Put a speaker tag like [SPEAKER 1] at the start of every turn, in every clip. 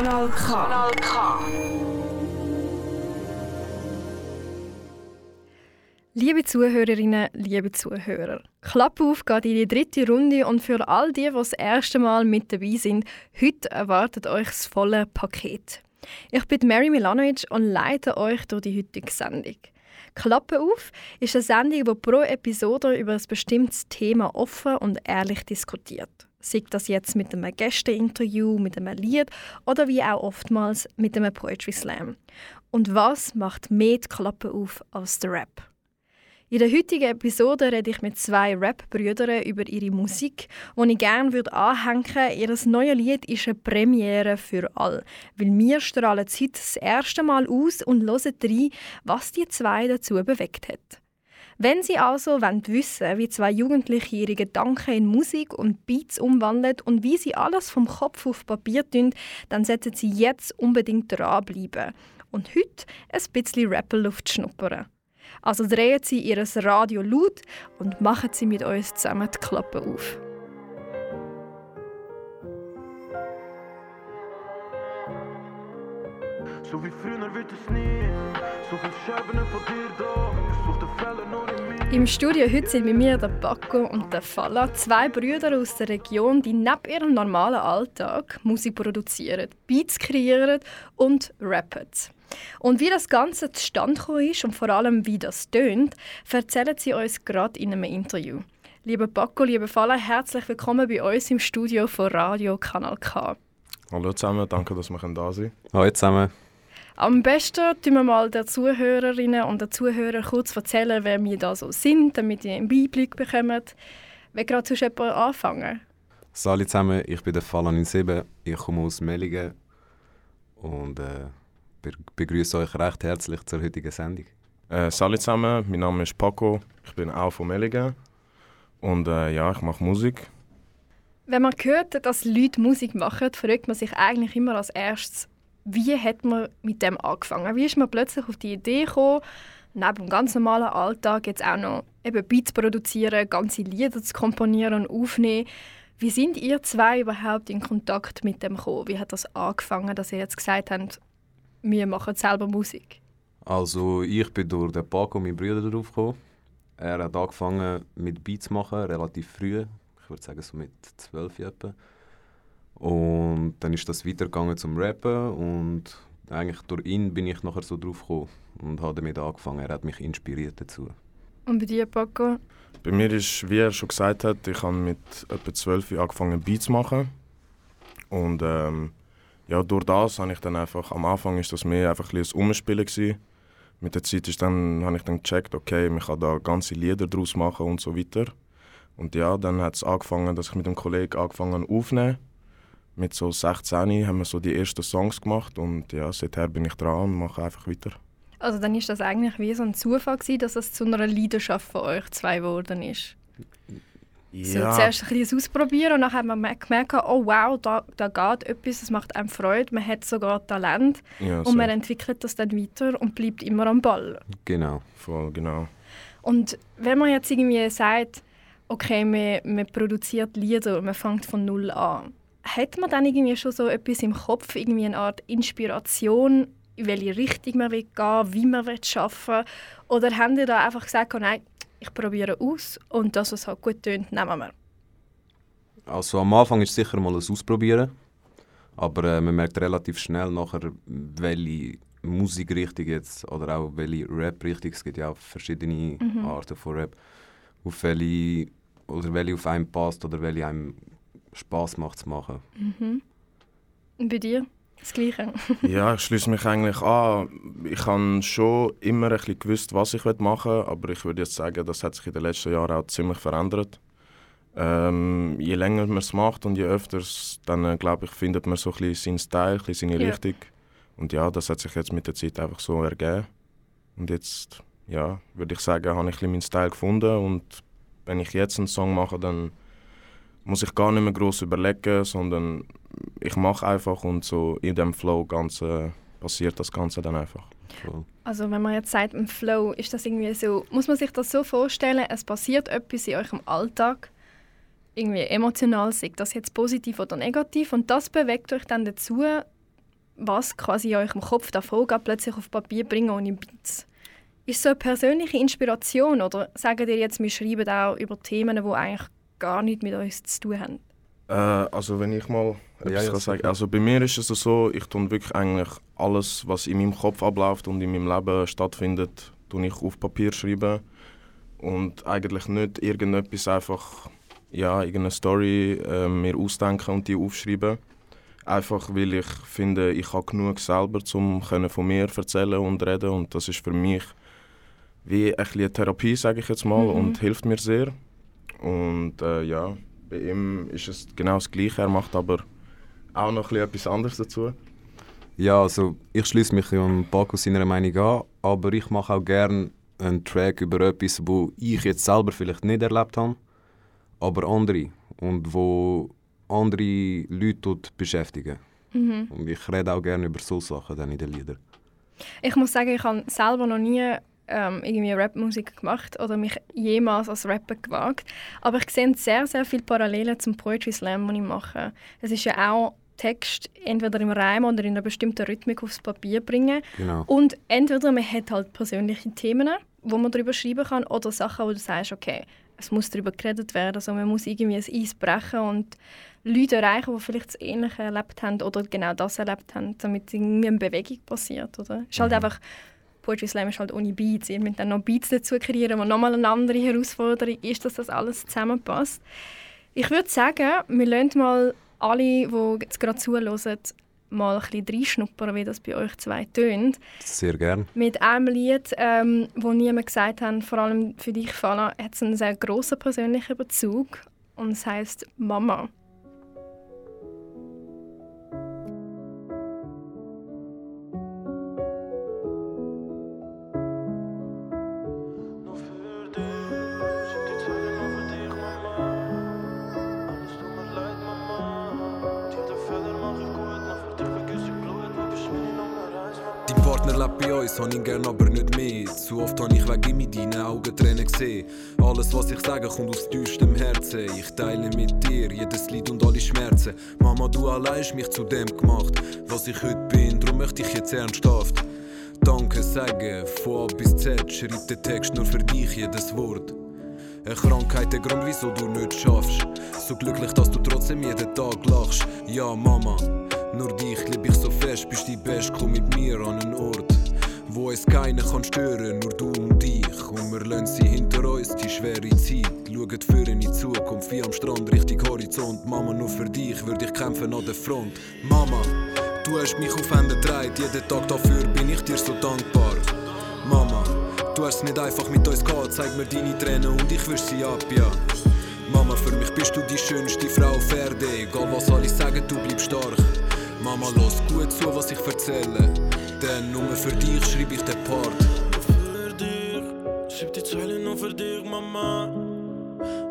[SPEAKER 1] Kanal K. Kanal K.
[SPEAKER 2] Liebe Zuhörerinnen, liebe Zuhörer, Klappe auf geht in die dritte Runde und für all die, die das erste Mal mit dabei sind, heute erwartet euch das volle Paket. Ich bin Mary Milanovic und leite euch durch die heutige Sendung. Klappe auf ist eine Sendung, die pro Episode über ein bestimmtes Thema offen und ehrlich diskutiert. Sei das jetzt mit einem Gästeinterview, mit einem Lied oder wie auch oftmals mit einem Poetry Slam. Und was macht mehr die Klappe auf als der Rap? In der heutigen Episode rede ich mit zwei Rap-Brüdern über ihre Musik, die ich gerne anhängen würde. Ihr neues Lied ist eine Premiere für alle, weil wir strahlen es heute das erste Mal aus und hören rein, was die zwei dazu bewegt hat. Wenn Sie also wollen wissen wie zwei Jugendliche ihre Gedanken in Musik und Beats umwandeln und wie sie alles vom Kopf auf Papier tun, dann sollten Sie jetzt unbedingt dranbleiben und heute ein bisschen Rapperluft schnuppern. Also drehen Sie Ihr Radio laut und machen Sie mit uns zusammen die Klappe auf.
[SPEAKER 3] So wie früher wird es nie. So viel Scherben von dir da. Ich such den Fehler noch.
[SPEAKER 2] Im Studio heute sind mit mir der Paco und der Falla, zwei Brüder aus der Region, die neben ihrem normalen Alltag Musik produzieren, Beats kreieren und rappen. Und wie das Ganze zustande ist und vor allem wie das tönt, erzählen sie uns gerade in einem Interview. Lieber Paco, lieber Falla, herzlich willkommen bei uns im Studio von Radio Kanal K.
[SPEAKER 4] Hallo zusammen, danke, dass wir da sind.
[SPEAKER 5] Hallo zusammen.
[SPEAKER 2] Am besten tun wir mal den Zuhörerinnen und den Zuhörern kurz erzählen, wer wir da so sind, damit ihr einen Einblick bekommen. Wer gerade sonst jemand anfangen?
[SPEAKER 5] Salut zusammen, ich bin der Falan 7, ich komme aus Mellingen und äh, be begrüße euch recht herzlich zur heutigen Sendung.
[SPEAKER 4] Äh, salut zusammen, mein Name ist Paco, ich bin auch von Mellingen und äh, ja, ich mache Musik.
[SPEAKER 2] Wenn man hört, dass Leute Musik machen, fragt man sich eigentlich immer als erstes, wie hat man mit dem angefangen? Wie ist man plötzlich auf die Idee gekommen, neben dem ganz normalen Alltag jetzt auch noch eben Beats produzieren, ganze Lieder zu komponieren und aufnehmen? Wie sind ihr zwei überhaupt in Kontakt mit dem gekommen? Wie hat das angefangen, dass ihr jetzt gesagt habt, wir machen selber Musik?
[SPEAKER 5] Also ich bin durch den Paco, meinen Bruder, darauf gekommen. Er hat angefangen mit Beats machen, relativ früh. Ich würde sagen so mit 12 etwa. Und dann ist das weitergegangen zum Rappen und eigentlich durch ihn bin ich nachher so drauf gekommen und habe damit angefangen. Er hat mich inspiriert dazu.
[SPEAKER 2] Und bei dir, Paco?
[SPEAKER 4] Bei mir ist, wie er schon gesagt hat, ich habe mit etwa 12 Jahren angefangen Beats zu machen. Und ähm, ja, durch das habe ich dann einfach, am Anfang ist das mehr einfach ein, bisschen ein Umspielen gewesen. Mit der Zeit ist dann, habe ich dann gecheckt, okay, man kann da ganze Lieder draus machen und so weiter. Und ja, dann hat es angefangen, dass ich mit einem Kollegen angefangen aufnehmen. Mit so 16 haben wir so die ersten Songs gemacht und ja, seither bin ich dran und mache einfach weiter.
[SPEAKER 2] Also dann ist das eigentlich wie so ein Zufall gewesen, dass es zu einer Leidenschaft von euch zwei geworden ist. So, zuerst ein bisschen ausprobieren und dann hat man gemerkt, oh wow, da, da geht etwas, es macht einem Freude, man hat sogar Talent
[SPEAKER 4] Ja,
[SPEAKER 2] und man entwickelt das dann weiter und bleibt immer am Ball.
[SPEAKER 5] Genau.
[SPEAKER 4] Voll, genau.
[SPEAKER 2] Und wenn man jetzt irgendwie sagt, okay, man, man produziert Lieder und man fängt von null an, hat man dann irgendwie schon so etwas im Kopf, irgendwie eine Art Inspiration, in welche Richtung man will gehen wie man will arbeiten? Oder haben die da einfach gesagt, oh nein, ich probiere aus und das, was halt gut tönt, nehmen wir?
[SPEAKER 5] Also am Anfang ist sicher mal ein Ausprobieren, aber äh, man merkt relativ schnell nachher, welche Musikrichtung jetzt oder auch welche Rap-Richtung, es gibt ja auch verschiedene Arten von Rap, auf welche, oder welche auf einen passt oder welche einem Spaß macht zu machen.
[SPEAKER 2] Und bei dir? Das Gleiche.
[SPEAKER 4] Ja, ich schließe mich eigentlich an. Ich habe schon immer ein bisschen gewusst, was ich machen will, aber ich würde jetzt sagen, das hat sich in den letzten Jahren auch ziemlich verändert. Ähm, je länger man es macht und je öfter, dann äh, glaube ich, findet man so ein bisschen seinen Style, ein bisschen seine
[SPEAKER 2] Ja.
[SPEAKER 4] Richtung. Und ja, das hat sich jetzt mit der Zeit einfach so ergeben. Und jetzt, ja, würde ich sagen, habe ich ein bisschen meinen Style gefunden und wenn ich jetzt einen Song mache, dann muss ich gar nicht mehr groß überlegen, sondern ich mache einfach und so in dem Flow Ganze passiert das Ganze dann einfach.
[SPEAKER 5] Voll.
[SPEAKER 2] Also wenn man jetzt sagt, im Flow, ist das irgendwie so, muss man sich das so vorstellen, es passiert etwas in eurem Alltag, irgendwie emotional, sei das jetzt positiv oder negativ, und das bewegt euch dann dazu, was quasi in eurem Kopf davon geht, plötzlich auf Papier bringen ohne Beats. Ist so eine persönliche Inspiration oder sagen ihr jetzt, wir schreiben auch über Themen, die eigentlich gar nichts mit uns zu tun haben?
[SPEAKER 4] Äh, also wenn ich mal etwas
[SPEAKER 5] Ja, ja,
[SPEAKER 4] kann sagen. Also bei mir ist es so, ich tue wirklich eigentlich alles, was in meinem Kopf abläuft und in meinem Leben stattfindet, tue ich auf Papier schreiben. Und eigentlich nicht irgendetwas einfach, ja, irgendeine Story äh, mir ausdenken und die aufschreiben. Einfach weil ich finde, ich habe genug selber, um von mir erzählen und reden und das ist für mich wie ein eine Therapie, sage ich jetzt mal,
[SPEAKER 2] Mhm.
[SPEAKER 4] und hilft mir sehr. Und äh, ja, bei ihm ist es genau das Gleiche. Er macht aber auch noch ein bisschen etwas anderes dazu.
[SPEAKER 5] Ja, also ich schließe mich an Paco seiner Meinung an, aber ich mache auch gerne einen Track über etwas, wo ich jetzt selber vielleicht nicht erlebt habe, aber andere und wo andere Leute dort beschäftigen.
[SPEAKER 2] Mhm.
[SPEAKER 5] Und ich rede auch gerne über so Sachen dann in den Liedern.
[SPEAKER 2] Ich muss sagen, ich habe selber noch nie ähm, irgendwie Rapmusik gemacht oder mich jemals als Rapper gewagt. Aber ich sehe sehr, sehr viele Parallelen zum Poetry Slam, den ich mache. Es ist ja auch Text entweder im Reim oder in einer bestimmten Rhythmik aufs Papier bringen.
[SPEAKER 5] Genau.
[SPEAKER 2] Und entweder man hat halt persönliche Themen, wo man darüber schreiben kann, oder Sachen, wo du sagst, okay, es muss darüber geredet werden, also man muss irgendwie ein Eis brechen und Leute erreichen, die vielleicht das Ähnliche erlebt haben oder genau das erlebt haben, damit irgendwie eine Bewegung passiert, oder? Es ist halt einfach, Poetry Slam ist halt ohne Beats, ihr müsst dann noch Beats dazu kreieren, was nochmal eine andere Herausforderung ist, dass das alles zusammenpasst. Ich würde sagen, wir lassen mal alle, die jetzt gerade zuhören, mal ein bisschen reinschnuppern, wie das bei euch zwei tönt.
[SPEAKER 5] Sehr gern.
[SPEAKER 2] Mit einem Lied, ähm, wo niemand gesagt hat, vor allem für dich, Fala, hat es einen sehr grossen persönlichen Bezug. Und es heisst Mama.
[SPEAKER 6] Uns, hab ihn gern, aber nicht mehr. Zu oft hab ich wegen in deinen Augen Tränen gesehen. Alles, was ich sage, kommt aus tiefstem Herzen. Ich teile mit dir jedes Lied und alle Schmerzen. Mama, du allein hast mich zu dem gemacht, was ich heute bin. Darum möchte ich jetzt ernsthaft Danke sagen, von A bis Z. Schreib den Text nur für dich, jedes Wort. Eine Krankheit, der Grund, wieso du nicht schaffst. So glücklich, dass du trotzdem jeden Tag lachst. Ja, Mama, nur dich lieb ich so fest, bist die Beste, komm mit mir an einen Ort. Wo es keiner kann stören, nur du und ich. Und wir lassen sie hinter uns, die schwere Zeit. Schauen für in die Zukunft, wie am Strand, Richtung Horizont. Mama, nur für dich würde ich kämpfen an der Front. Mama, du hast mich auf Hände gedreht, jeden Tag dafür bin ich dir so dankbar. Mama, du hast es nicht einfach mit uns gehabt, zeig mir deine Tränen und ich wisch sie ab, ja. Mama, für mich bist du die schönste Frau auf Erde, egal was alle sagen, du bleibst stark. Mama, los gut zu, was ich erzähle, denn nur für dich schreib ich den Part.
[SPEAKER 3] Nur für dich, schreib die Zeilen nur für dich, Mama.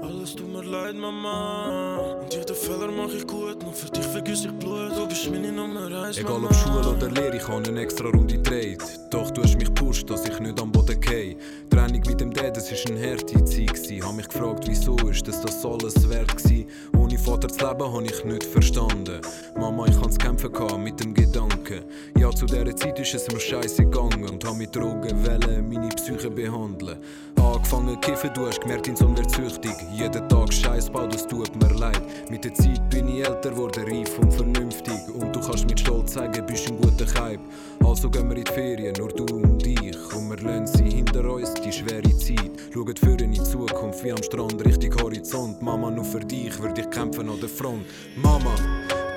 [SPEAKER 3] Alles tut mir leid, Mama. Und jede Fehler mach ich gut, nur für dich vergiss ich Blut. Du bist meine Nummer eins,
[SPEAKER 6] Egal
[SPEAKER 3] Mama.
[SPEAKER 6] ob Schule oder Lehre, ich habe eine extra Runde gedreht. Doch du hast mich gepusht, dass ich nicht am Boden gehe. Trennung mit dem Dad, das war eine harte Zeit. gsi. Hab mich gefragt, wieso ist das das alles wert gsi? Ohne Vater zu leben, habe ich nicht verstanden. Mama, ich hans kämpfen gehabt mit dem Gedanken. Ja, zu dieser Zeit ist es mir scheiße gegangen und hab mit Drogen wollen meine Psyche behandeln. Angefangen kiffen, du hast gemerkt, dein Sohn wird süchtig. Jeden Tag Scheiß baut, es tut mir leid. Mit der Zeit bin ich älter geworden, reif und vernünftig. Und du kannst mit Stolz sagen, bist ein guter Kaib. Also gehen wir in die Ferien, nur du und ich. Und wir lassen sie hinter uns, die schwere Zeit. Schauen für in die Zukunft, wie am Strand, Richtung Horizont. Mama, nur für dich würde ich kämpfen an der Front. Mama,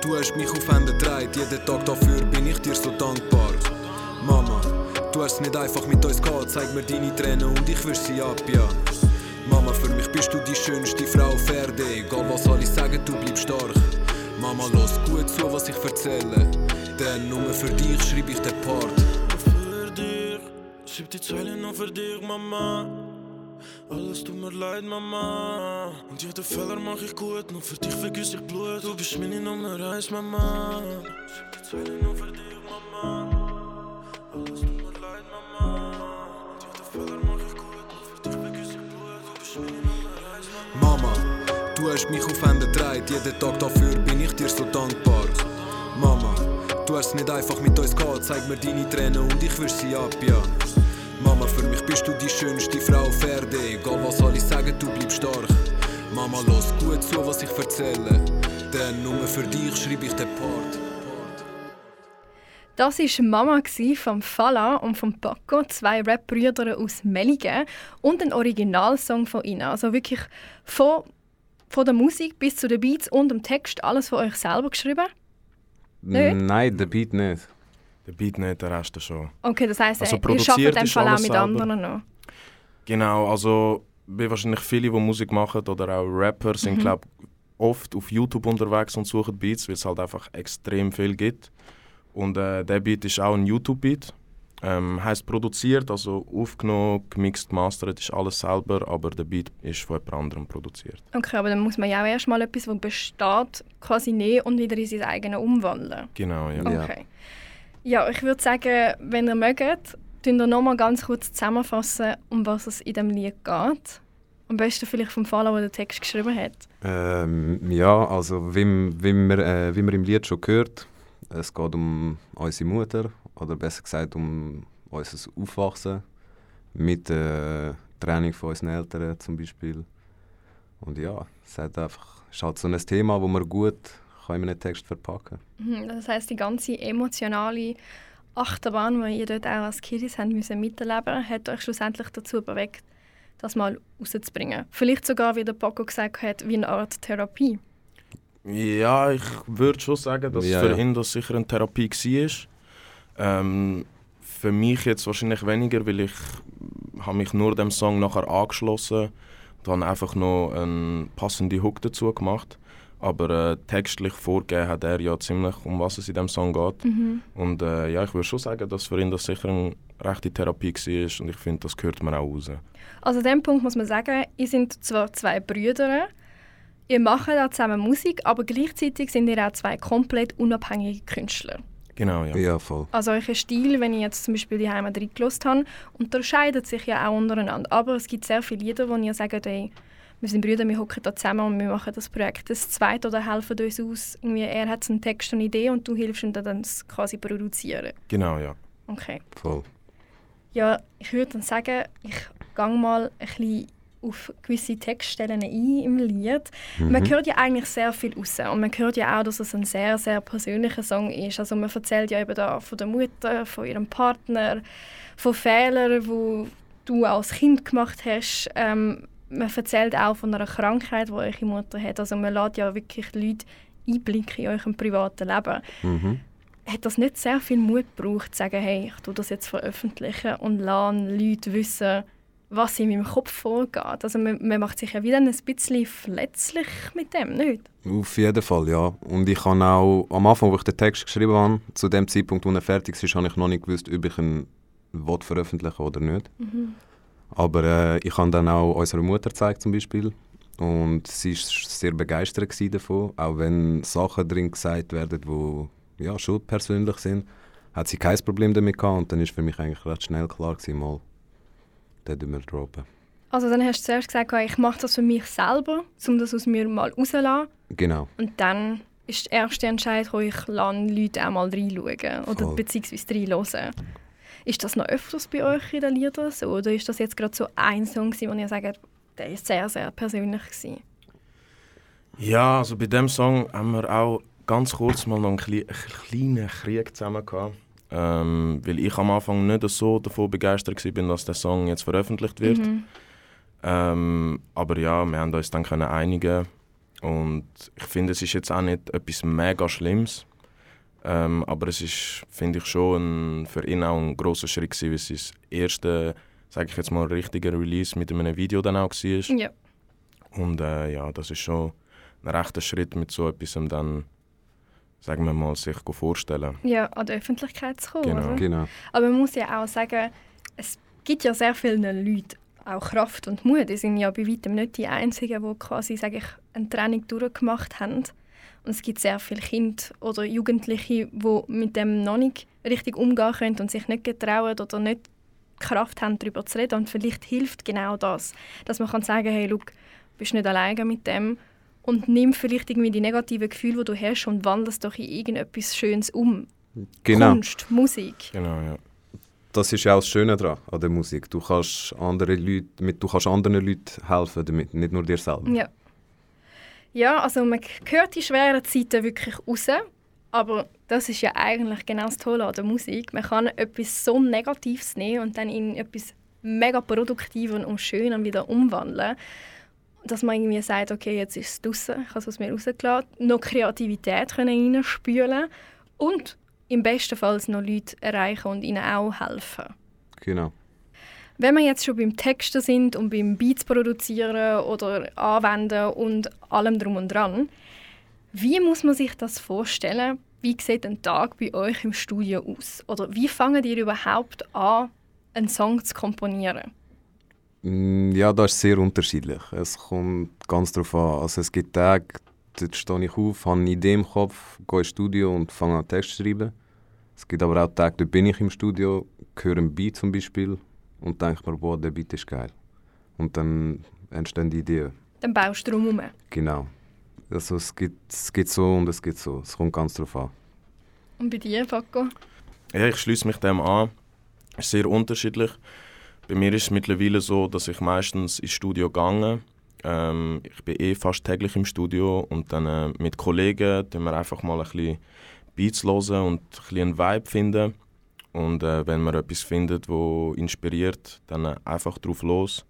[SPEAKER 6] du hast mich auf Hände gedreht, jeden Tag dafür bin ich dir so dankbar. Es nicht einfach mit uns gehabt, zeig mir deine Tränen und ich wisch sie ab, ja. Mama, für mich bist du die schönste Frau auf Erde, egal was alle sagen, du bleibst stark. Mama, los gut zu, was ich erzähle, denn nur für dich schreib ich den Part.
[SPEAKER 3] Für dich, schreib die Zeilen nur für dich, Mama. Alles tut mir leid, Mama. Und jede Fehler mach ich gut, nur für dich vergiss ich Blut. Du bist meine Nummer eins, Mama. Schreib die Zeilen nur für dich, Mama. Alles tut
[SPEAKER 6] hast mich auf Hände gedreht, jeden Tag dafür bin ich dir so dankbar. Mama, Du hast es nicht einfach mit uns gehabt, zeig mir deine Tränen und ich wisch sie ab, ja. Mama, für mich bist du die schönste Frau auf Erde. Egal was alle sagen, du bleibst stark. Mama, los gut zu, was ich erzähle. Denn nur für dich schreibe ich den Part.
[SPEAKER 2] Das war Mama von Fala und von Paco, zwei Rap-Brüder aus Melligen und ein Originalsong von ihnen. Also wirklich von, von der Musik bis zu den Beats und dem Text alles von euch selber geschrieben? Nicht?
[SPEAKER 5] Nein, der Beat nicht.
[SPEAKER 4] Der Beat nicht, der Rest schon.
[SPEAKER 2] Okay, das heisst,
[SPEAKER 4] Also
[SPEAKER 2] ihr arbeitet in Fall auch mit
[SPEAKER 4] selber.
[SPEAKER 2] anderen noch?
[SPEAKER 4] Genau, also wie wahrscheinlich viele, die Musik machen oder auch Rapper, sind
[SPEAKER 2] Mhm.
[SPEAKER 4] glaub, oft auf YouTube unterwegs und suchen Beats, weil es halt einfach extrem viel gibt. Und äh, der Beat ist auch ein YouTube-Beat. Ähm, heißt produziert, also aufgenommen, gemixt, mastert, ist alles selber, aber der Beat ist von jemand anderem produziert.
[SPEAKER 2] Okay, aber dann muss man ja auch erstmal etwas, das besteht, quasi nehmen und wieder in sein eigenes umwandeln.
[SPEAKER 4] Genau, ja.
[SPEAKER 5] Ja.
[SPEAKER 2] Okay. Ja, ich würde sagen, wenn ihr mögt, tun ihr nochmal ganz kurz zusammenfassen, um was es in dem Lied geht. Am besten vielleicht vom Fall, der den Text geschrieben hat.
[SPEAKER 5] Ähm, ja, also wie, wie, man, äh, wie man im Lied schon gehört, es geht um unsere Mutter oder besser gesagt um unser Aufwachsen mit der Training von unseren Eltern zum Beispiel. Und ja, es hat einfach, es ist halt so ein Thema, das man gut kann in einem Text verpacken
[SPEAKER 2] Mhm, Das heißt, die ganze emotionale Achterbahn, die ihr dort auch als Kiddies habt müssen miterleben hat euch schlussendlich dazu bewegt, das mal rauszubringen. Vielleicht sogar, wie der Paco gesagt hat, wie eine Art Therapie.
[SPEAKER 4] Ja, ich würde schon sagen, dass
[SPEAKER 5] Ja,
[SPEAKER 4] für
[SPEAKER 5] ja.
[SPEAKER 4] ihn das sicher eine Therapie war. Ähm, für mich jetzt wahrscheinlich weniger, weil ich habe mich nur dem Song nachher angeschlossen und habe einfach noch eine passende Hook dazu gemacht. Aber äh, textlich vorgegeben hat er ja ziemlich, um was es in dem Song geht. Und äh, ja, ich würde schon sagen, dass für ihn das sicher eine rechte Therapie war und ich finde, das gehört man auch raus.
[SPEAKER 2] Also an dem Punkt muss man sagen, ihr seid zwar zwei Brüder, ihr macht auch zusammen Musik, aber gleichzeitig sind ihr auch zwei komplett unabhängige Künstler.
[SPEAKER 4] Genau, ja.
[SPEAKER 5] Ja, voll.
[SPEAKER 2] Also euer Stil, wenn ich jetzt zum Beispiel die Heimat reingelassen habe, unterscheidet sich ja auch untereinander. Aber es gibt sehr viele Lieder, wo ihr sagt, ey, wir sind Brüder, wir hocken da zusammen und wir machen das Projekt das zweite oder helfen uns aus. Irgendwie, er hat einen Text und eine Idee und du hilfst ihm dann das quasi produzieren.
[SPEAKER 4] Genau, ja.
[SPEAKER 2] Okay.
[SPEAKER 5] voll.
[SPEAKER 2] Ja, ich würde dann sagen, ich gehe mal ein bisschen auf gewisse Textstellen ein im Lied. Man hört ja eigentlich sehr viel raus und man hört ja auch, dass es ein sehr, sehr persönlicher Song ist. Also man erzählt ja eben da von der Mutter, von ihrem Partner, von Fehlern, die du als Kind gemacht hast. Ähm, man erzählt auch von einer Krankheit, die eure Mutter hat. Also man lässt ja wirklich Leute Einblick in eurem privaten Leben
[SPEAKER 5] Mhm.
[SPEAKER 2] hat das nicht sehr viel Mut gebraucht, zu sagen, hey, ich tue das jetzt veröffentlichen und lasse Leute wissen, was in meinem Kopf vorgeht. Also man, man macht sich ja wieder ein bisschen verletzlich mit dem, nicht?
[SPEAKER 5] Auf jeden Fall, ja. Und ich habe auch, am Anfang, wo ich den Text geschrieben habe, zu dem Zeitpunkt, wo er fertig ist, habe ich noch nicht gewusst, ob ich ihn will veröffentlichen oder nicht. Aber äh, ich habe dann auch unserer Mutter gezeigt zum Beispiel. Und sie war sehr begeistert davon. Auch wenn Sachen drin gesagt werden, die ja, schon persönlich sind, hat sie kein Problem damit gehabt. Und dann ist für mich eigentlich recht schnell klar gewesen, mal, den tun wir droppen.
[SPEAKER 2] Also dann hast du zuerst gesagt, ich mache das für mich selber, um das aus mir mal rauszulassen.
[SPEAKER 5] Genau.
[SPEAKER 2] Und dann ist der erste Entscheid, wo ich lasse Leute auch mal reinschauen oder
[SPEAKER 5] Voll.
[SPEAKER 2] beziehungsweise reinhören. Ist das noch öfters bei euch in den Liedern so? Oder ist das jetzt gerade so ein Song, wo ihr sagt, der ist sehr, sehr persönlich gewesen?
[SPEAKER 4] Ja, also bei dem Song haben wir auch ganz kurz mal noch einen kle kleinen Krieg zusammen gehabt. Ähm, weil ich am Anfang nicht so davon begeistert war, dass der Song jetzt veröffentlicht wird. Ähm, aber ja, wir haben uns dann können einigen und ich finde, es ist jetzt auch nicht etwas mega Schlimmes. Ähm, aber es ist, finde ich, schon ein, für ihn auch ein großer Schritt gewesen, weil es das erste, sage ich jetzt mal, richtige Release mit einem Video dann auch war.
[SPEAKER 2] Ja.
[SPEAKER 4] Und äh, ja, das ist schon ein rechter Schritt, mit so etwas dann, sagen wir mal, sich vorstellen.
[SPEAKER 2] ja, an die Öffentlichkeit zu kommen.
[SPEAKER 4] Genau.
[SPEAKER 5] Genau.
[SPEAKER 2] Aber man muss ja auch sagen, es gibt ja sehr vielen Leuten auch Kraft und Mut. Die sind ja bei weitem nicht die Einzigen, die quasi, sage ich, eine Training durchgemacht haben. Und es gibt sehr viele Kinder oder Jugendliche, die mit dem noch nicht richtig umgehen können und sich nicht getrauen oder nicht die Kraft haben, darüber zu reden. Und vielleicht hilft genau das, dass man kann sagen hey, schau, du bist nicht alleine mit dem und nimm vielleicht irgendwie die negativen Gefühle, die du hast und wandle es doch in irgendetwas Schönes um.
[SPEAKER 5] Genau.
[SPEAKER 2] Kunst, Musik.
[SPEAKER 4] Genau, ja.
[SPEAKER 5] Das ist ja auch das Schöne daran, an der Musik. Du kannst, andere Leute, mit, du kannst anderen Leuten helfen damit, nicht nur dir selber.
[SPEAKER 2] Ja. Ja, also man hört die schweren Zeiten wirklich raus, aber das ist ja eigentlich genau das Tolle an der Musik. Man kann etwas so Negatives nehmen und dann in etwas mega Produktives und Schönes wieder umwandeln. Dass man irgendwie sagt, okay, jetzt ist es draußen, ich habe es aus mir rausgelassen, noch Kreativität können reinspülen und im besten Fall noch Leute erreichen und ihnen auch helfen.
[SPEAKER 5] Genau.
[SPEAKER 2] Wenn wir jetzt schon beim Texten sind und beim Beats produzieren oder anwenden und allem drum und dran, wie muss man sich das vorstellen? Wie sieht ein Tag bei euch im Studio aus? Oder wie fangen ihr überhaupt an, einen Song zu komponieren?
[SPEAKER 5] Mm, Ja, das ist sehr unterschiedlich. Es kommt ganz darauf an. Also es gibt Tage, dort stehe ich auf, habe eine Idee im Kopf, gehe ins Studio und fange an Text zu schreiben. Es gibt aber auch Tage, da bin ich im Studio, höre einen Beat zum Beispiel und denke mir, boah, der Beat ist geil. Und dann entstehen die Ideen.
[SPEAKER 2] Dann baust du drum herum.
[SPEAKER 5] Genau. Also es gibt, es gibt so und es gibt so. Es kommt ganz darauf an.
[SPEAKER 2] Und bei dir, Paco?
[SPEAKER 4] Ja, ich schließe mich dem an. Ist sehr unterschiedlich. Bei mir ist es mittlerweile so, dass ich meistens ins Studio gehe. Ähm, ich bin eh fast täglich im Studio und dann äh, mit Kollegen tun wir einfach mal ein bisschen Beats hören und ein bisschen einen Vibe finden. Und äh, wenn man etwas findet, wo inspiriert, dann äh, einfach drauf los.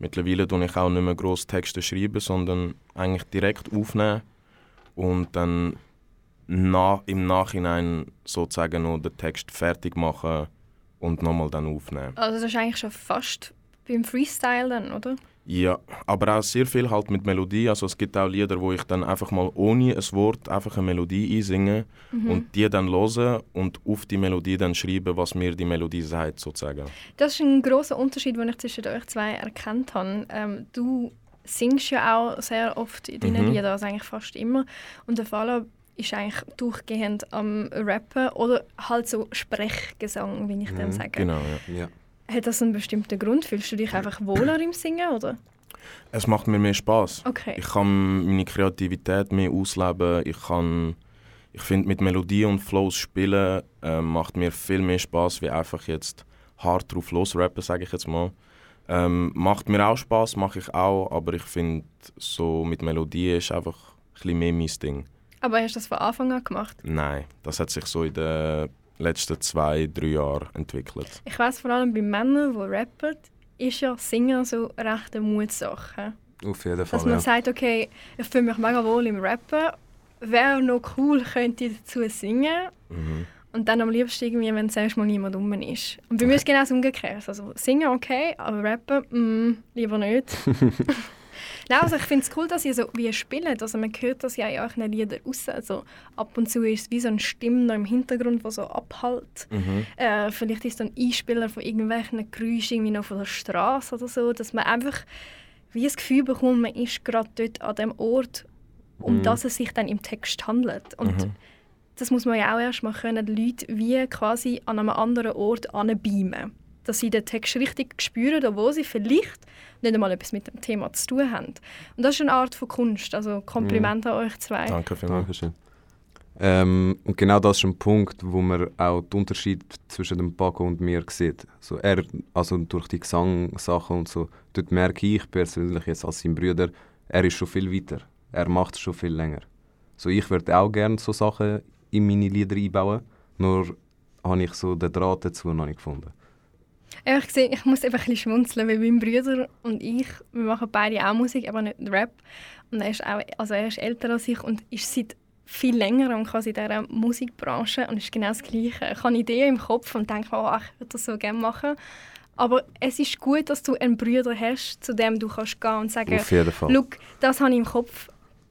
[SPEAKER 4] Mittlerweile tue ich auch nicht mehr gross Texte schreiben, sondern eigentlich direkt aufnehmen und dann na, im Nachhinein sozusagen noch den Text fertig machen und nochmal dann aufnehmen.
[SPEAKER 2] Also das ist eigentlich schon fast beim Freestyle dann, oder?
[SPEAKER 4] Ja, aber auch sehr viel halt mit Melodie. Also es gibt auch Lieder, wo ich dann einfach mal ohne ein Wort einfach eine Melodie einsinge und die dann höre und auf die Melodie dann schreibe, was mir die Melodie sagt sozusagen.
[SPEAKER 2] Das ist ein großer Unterschied, den ich zwischen euch zwei erkannt habe. Ähm, du singst ja auch sehr oft in deinen
[SPEAKER 4] Mhm.
[SPEAKER 2] Liedern, also eigentlich fast immer. Und der Fall ist eigentlich durchgehend am Rappen oder halt so Sprechgesang, wie ich dem sage.
[SPEAKER 4] Genau, ja.
[SPEAKER 5] Ja.
[SPEAKER 2] Hat das einen bestimmten Grund? Fühlst du dich einfach wohler im Singen, oder?
[SPEAKER 4] Es macht mir mehr Spaß.
[SPEAKER 2] Okay.
[SPEAKER 4] Ich kann meine Kreativität mehr ausleben. Ich kann, ich finde mit Melodie und Flows spielen äh, macht mir viel mehr Spaß wie einfach jetzt hart drauf losrappen, sage ich jetzt mal. Ähm, macht mir auch Spaß, mache ich auch, aber ich finde so mit Melodie ist einfach ein bisschen mehr mein Ding.
[SPEAKER 2] Aber hast du das von Anfang an gemacht?
[SPEAKER 4] Nein, das hat sich so in den letzten zwei, drei Jahren entwickelt.
[SPEAKER 2] Ich weiß vor allem bei Männern, die rappen, ist ja Singen so recht eine Mutsache.
[SPEAKER 5] Auf jeden Fall,
[SPEAKER 2] Dass man
[SPEAKER 5] ja.
[SPEAKER 2] sagt, okay, ich fühle mich mega wohl im Rappen. Wäre noch cool, könnte ich dazu singen.
[SPEAKER 4] Mhm.
[SPEAKER 2] Und dann am liebsten irgendwie, wenn zuerst mal niemand rum ist. Und bei mir ist es genau das umgekehrt. Also singen okay, aber rappen, mm, lieber nicht. Nein, also ich finde es cool, dass ihr so wie spielt. Also man hört das ja in euren Liedern raus. Also ab und zu ist es wie so eine Stimme noch im Hintergrund, die so abhält.
[SPEAKER 4] Mhm.
[SPEAKER 2] Äh, vielleicht ist es ein Einspieler von irgendwelchen Geräuschen irgendwie noch von der Straße oder so, dass man einfach wie das Gefühl bekommt, man ist gerade dort an dem Ort, um
[SPEAKER 5] Mhm.
[SPEAKER 2] das es sich dann im Text handelt. Und
[SPEAKER 4] Mhm.
[SPEAKER 2] das muss man ja auch erst mal können, die Leute wie quasi an einem anderen Ort anbeamen. Dass sie den Text richtig spüren, obwohl sie vielleicht nicht einmal etwas mit dem Thema zu tun haben. Und das ist eine Art von Kunst. Also Kompliment an euch zwei.
[SPEAKER 4] Danke vielmals.
[SPEAKER 5] Dankeschön. Ähm, und genau das ist ein Punkt, wo man auch den Unterschied zwischen dem Paco und mir sieht. So er, also durch die Gesangsachen und so, dort merke ich persönlich jetzt als sein Bruder, er ist schon viel weiter. Er macht es schon viel länger. So ich würde auch gerne so Sachen in meine Lieder einbauen, nur habe ich so den Draht dazu noch nicht gefunden.
[SPEAKER 2] Ehrlich gesagt, ich muss einfach ein bisschen schmunzeln, weil mein Bruder und ich, wir machen beide auch Musik, aber nicht Rap. Und er ist, auch, also er ist älter als ich und ist seit viel länger in quasi dieser Musikbranche und ist genau das Gleiche. Ich habe Ideen im Kopf und denke, oh, ich würde das so gerne machen. Aber es ist gut, dass du einen Bruder hast, zu dem du kannst gehen und sagen,
[SPEAKER 5] Auf jeden Fall.
[SPEAKER 2] «Schau, das habe ich im Kopf,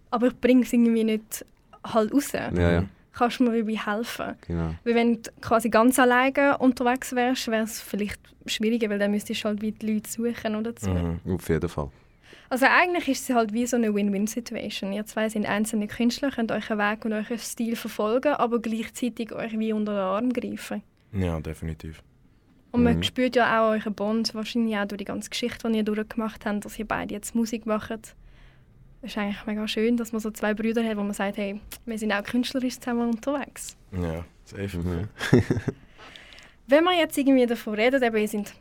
[SPEAKER 2] aber ich bringe es irgendwie nicht halt raus.
[SPEAKER 5] Ja, ja,
[SPEAKER 2] Kannst du mir irgendwie helfen?»
[SPEAKER 5] genau.
[SPEAKER 2] Weil wenn du quasi ganz alleine unterwegs wärst, wäre es vielleicht schwieriger, weil dann müsstest du halt wie die Leute suchen oder so.
[SPEAKER 4] Mhm.
[SPEAKER 5] Auf jeden Fall.
[SPEAKER 2] Also eigentlich ist es halt wie so eine Win-Win-Situation. Ihr zwei sind einzelne Künstler, könnt euren Weg und euren Stil verfolgen, aber gleichzeitig euch wie unter den Arm greifen.
[SPEAKER 4] Ja, definitiv.
[SPEAKER 2] Und man
[SPEAKER 5] Mhm.
[SPEAKER 2] spürt ja auch euren Bond, wahrscheinlich auch durch die ganze Geschichte, die ihr durchgemacht habt, dass ihr beide jetzt Musik macht. Es ist eigentlich mega schön, dass man so zwei Brüder hat, wo man sagt, hey, wir sind auch künstlerisch zusammen unterwegs.
[SPEAKER 4] Ja, safe.
[SPEAKER 5] Mhm.
[SPEAKER 2] Wenn wir jetzt irgendwie davon reden, eben, ihr sind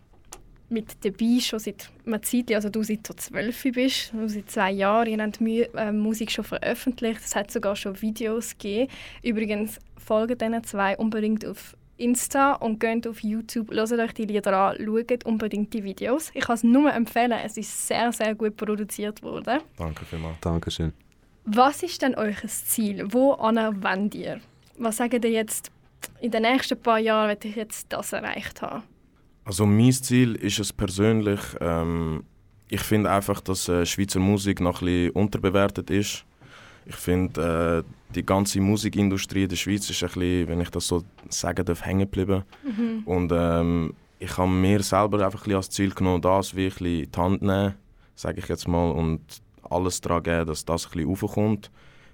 [SPEAKER 2] mit dabei schon seit einer Zeit, also du seit du zwölf bist, du seit zwei Jahren, ihr habt Mu äh, Musik schon veröffentlicht, es hat sogar schon Videos gegeben. Übrigens folgt diesen zwei unbedingt auf Insta und geht auf YouTube, hört euch die Lieder an, schaut unbedingt die Videos. Ich kann es nur empfehlen, es ist sehr, sehr gut produziert worden.
[SPEAKER 4] Danke vielmals.
[SPEAKER 5] Dankeschön.
[SPEAKER 2] Was ist denn euer Ziel? Wo wollt ihr? Was sagt ihr jetzt, in den nächsten paar Jahren werde ich jetzt das erreicht haben?
[SPEAKER 4] Also mein Ziel ist es persönlich, ähm, ich finde einfach, dass äh, Schweizer Musik noch ein bisschen unterbewertet ist. Ich finde, äh, die ganze Musikindustrie in der Schweiz ist ein bisschen, wenn ich das so sagen darf, hängen geblieben. Und ähm, ich habe mir selber einfach ein bisschen als Ziel genommen, das wirklich in die Hand nehmen, sage ich jetzt mal, und alles daran geben, dass das ein bisschen raufkommt.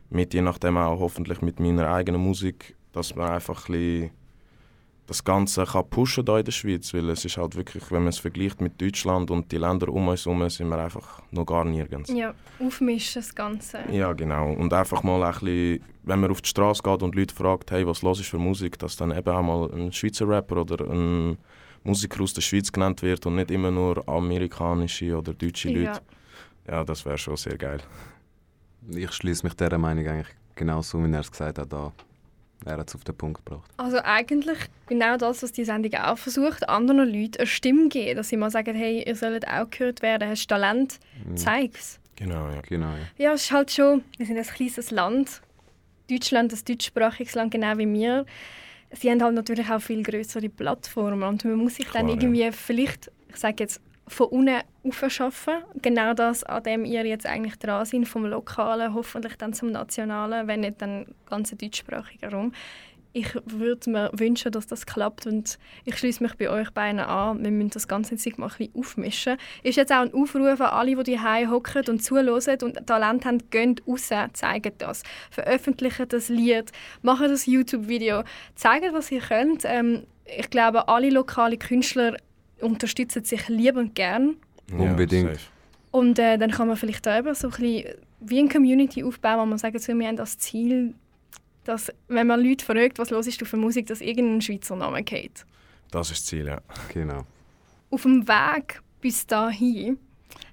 [SPEAKER 4] Mit je nachdem auch hoffentlich mit meiner eigenen Musik, dass man einfach ein bisschen das Ganze kann pushen hier in der Schweiz, weil es ist halt wirklich, wenn man es vergleicht mit Deutschland und die Länder um uns herum, sind wir einfach noch gar nirgends.
[SPEAKER 2] Ja, aufmischen das Ganze.
[SPEAKER 4] Ja, genau. Und einfach mal ein bisschen, wenn man auf die Straße geht und Leute fragt, hey, was los ist für Musik, dass dann eben auch mal ein Schweizer Rapper oder ein Musiker aus der Schweiz genannt wird und nicht immer nur amerikanische oder deutsche
[SPEAKER 2] Ja.
[SPEAKER 4] Leute. Ja, das wäre schon sehr geil.
[SPEAKER 5] Ich schließe mich dieser Meinung eigentlich genauso, wie er es gesagt hat. Da. Er hat es auf den Punkt gebracht.
[SPEAKER 2] Also eigentlich genau das, was die Sendung auch versucht, anderen Leuten eine Stimme geben, dass sie mal sagen, hey, ihr sollt auch gehört werden, hast Talent, zeig's.
[SPEAKER 4] Genau, ja.
[SPEAKER 5] Genau, ja.
[SPEAKER 2] Ja, es ist halt schon, wir sind ein kleines Land, Deutschland, ein deutschsprachiges Land, genau wie wir. Sie haben halt natürlich auch viel größere Plattformen und man muss sich dann
[SPEAKER 4] Klar, ja.
[SPEAKER 2] irgendwie vielleicht, ich sage jetzt, von unten aufschaffen. Genau das, an dem ihr jetzt eigentlich dran seid, vom Lokalen, hoffentlich dann zum Nationalen, wenn nicht dann ganz deutschsprachiger Raum. Ich würde mir wünschen, dass das klappt und ich schließe mich bei euch beiden an. Wir müssen das Ganze jetzt mal ein bisschen aufmischen. Ist jetzt auch ein Aufruf an alle, die hier hocken und zuhören und Talent haben, geht raus, zeigen das. Veröffentlichen das Lied, machen das YouTube-Video, zeigen, was ihr könnt. Ähm, ich glaube, alle lokalen Künstler unterstützen sich lieb und gern.
[SPEAKER 5] Unbedingt.
[SPEAKER 4] safe.
[SPEAKER 2] Und äh, dann kann man vielleicht da eben so ein bisschen wie eine Community aufbauen, wo man sagt, wir haben das Ziel, dass, wenn man Leute fragt, was los ist du für Musik, dass irgendein Schweizer Name geht.
[SPEAKER 4] Das ist das Ziel, ja.
[SPEAKER 5] Genau.
[SPEAKER 2] Auf dem Weg bis dahin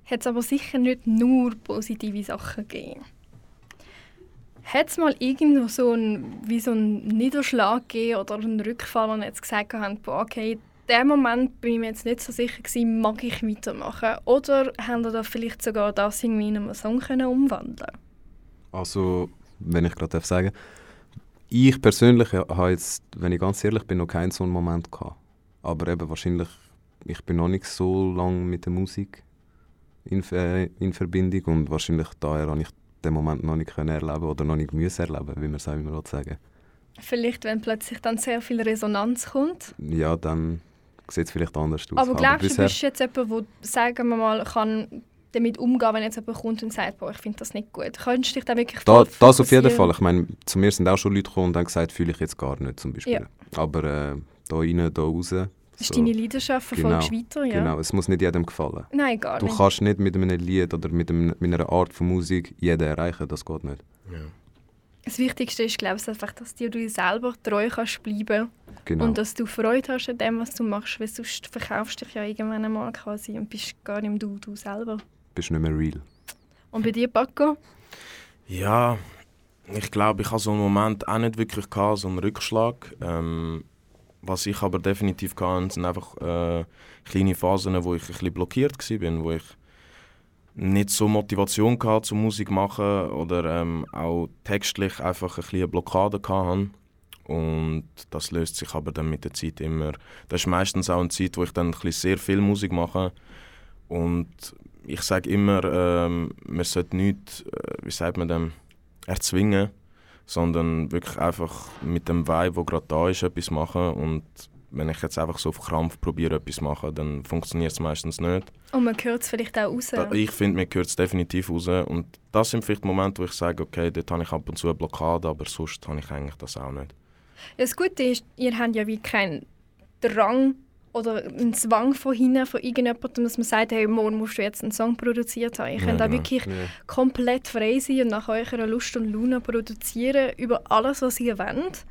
[SPEAKER 2] hat es aber sicher nicht nur positive Sachen gegeben. Hat es mal irgendwo so ein, wie so einen Niederschlag gegeben oder einen Rückfall, wo ihr jetzt gesagt boah, okay, dem Moment bin ich mir jetzt nicht so sicher gewesen, mag ich weitermachen? Oder habt ihr da vielleicht sogar das irgendwie in einen Song können umwandeln
[SPEAKER 5] Also, wenn ich gerade sagen darf, ich persönlich habe jetzt, wenn ich ganz ehrlich bin, noch keinen so einen Moment gehabt. Aber eben wahrscheinlich, ich bin noch nicht so lange mit der Musik in, äh, in Verbindung und wahrscheinlich daher habe ich den Moment noch nicht können erleben oder noch nicht müssen erleben, wie man es auch immer sagen.
[SPEAKER 2] Vielleicht, wenn plötzlich dann sehr viel Resonanz kommt.
[SPEAKER 5] Ja, dann sieht es vielleicht anders aus.
[SPEAKER 2] Aber glaubst du,
[SPEAKER 5] bisher-
[SPEAKER 2] bist jetzt jemand, der, sagen wir mal, kann damit umgehen, wenn jetzt jemand kommt und sagt, boah, ich finde das nicht gut? Könntest du dich da wirklich
[SPEAKER 5] Da, das auf jeden? Fall. Ich meine, zu mir sind auch schon Leute gekommen und haben gesagt, fühle ich jetzt gar nicht zum Beispiel.
[SPEAKER 2] Ja.
[SPEAKER 5] Aber äh, da rein, da raus.
[SPEAKER 2] Das ist
[SPEAKER 5] so-
[SPEAKER 2] deine Leidenschaft, verfolgst
[SPEAKER 5] Genau,
[SPEAKER 2] weiter, ja?
[SPEAKER 5] Genau, es muss nicht jedem gefallen.
[SPEAKER 2] Nein, gar
[SPEAKER 5] Du
[SPEAKER 2] nicht.
[SPEAKER 5] kannst nicht mit einem Lied oder mit, einem, mit einer Art von Musik jeden erreichen, das geht nicht.
[SPEAKER 4] ja.
[SPEAKER 2] Das Wichtigste ist, glaube ich, einfach, dass du dir selber treu kannst bleiben
[SPEAKER 5] Genau.
[SPEAKER 2] und dass du Freude hast an dem, was du machst, weil sonst verkaufst du dich ja irgendwann einmal quasi und bist gar nicht mehr du, du selber.
[SPEAKER 5] bist nicht mehr real.
[SPEAKER 2] Und bei dir, Paco?
[SPEAKER 4] Ja, ich glaube, ich hatte so einen Moment auch nicht wirklich gehabt, so einen Rückschlag. Ähm, was ich aber definitiv hatte, sind einfach äh, kleine Phasen, wo ich ein bisschen blockiert war, wo ich nicht so Motivation hatte zum Musik machen oder ähm, auch textlich einfach ein bisschen eine Blockade hatte. Und das löst sich aber dann mit der Zeit immer. Das ist meistens auch eine Zeit, wo ich dann ein bisschen sehr viel Musik mache. Und ich sage immer, ähm, man sollte nichts, äh, wie sagt man dem, erzwingen, sondern wirklich einfach mit dem Vibe, der gerade da ist, etwas machen. Und wenn ich jetzt einfach so auf Krampf probiere, etwas zu machen, dann funktioniert es meistens nicht.
[SPEAKER 2] Und man hört es vielleicht auch raus.
[SPEAKER 4] Da, ich finde, mir gehört es definitiv raus. Und das sind vielleicht Momente, wo ich sage, okay, dort habe ich ab und zu eine Blockade, aber sonst habe ich eigentlich das auch nicht.
[SPEAKER 2] Ja, Das Gute ist, ihr habt ja wie keinen Drang, oder ein Zwang von hinten von irgendjemandem, dass man sagt, hey, morgen musst du jetzt einen Song produziert haben. Ich
[SPEAKER 4] Ja,
[SPEAKER 2] könnt auch
[SPEAKER 4] genau.
[SPEAKER 2] wirklich
[SPEAKER 5] Ja.
[SPEAKER 2] komplett frei sein und nach eurer Lust und Laune produzieren über alles, was ihr wollt.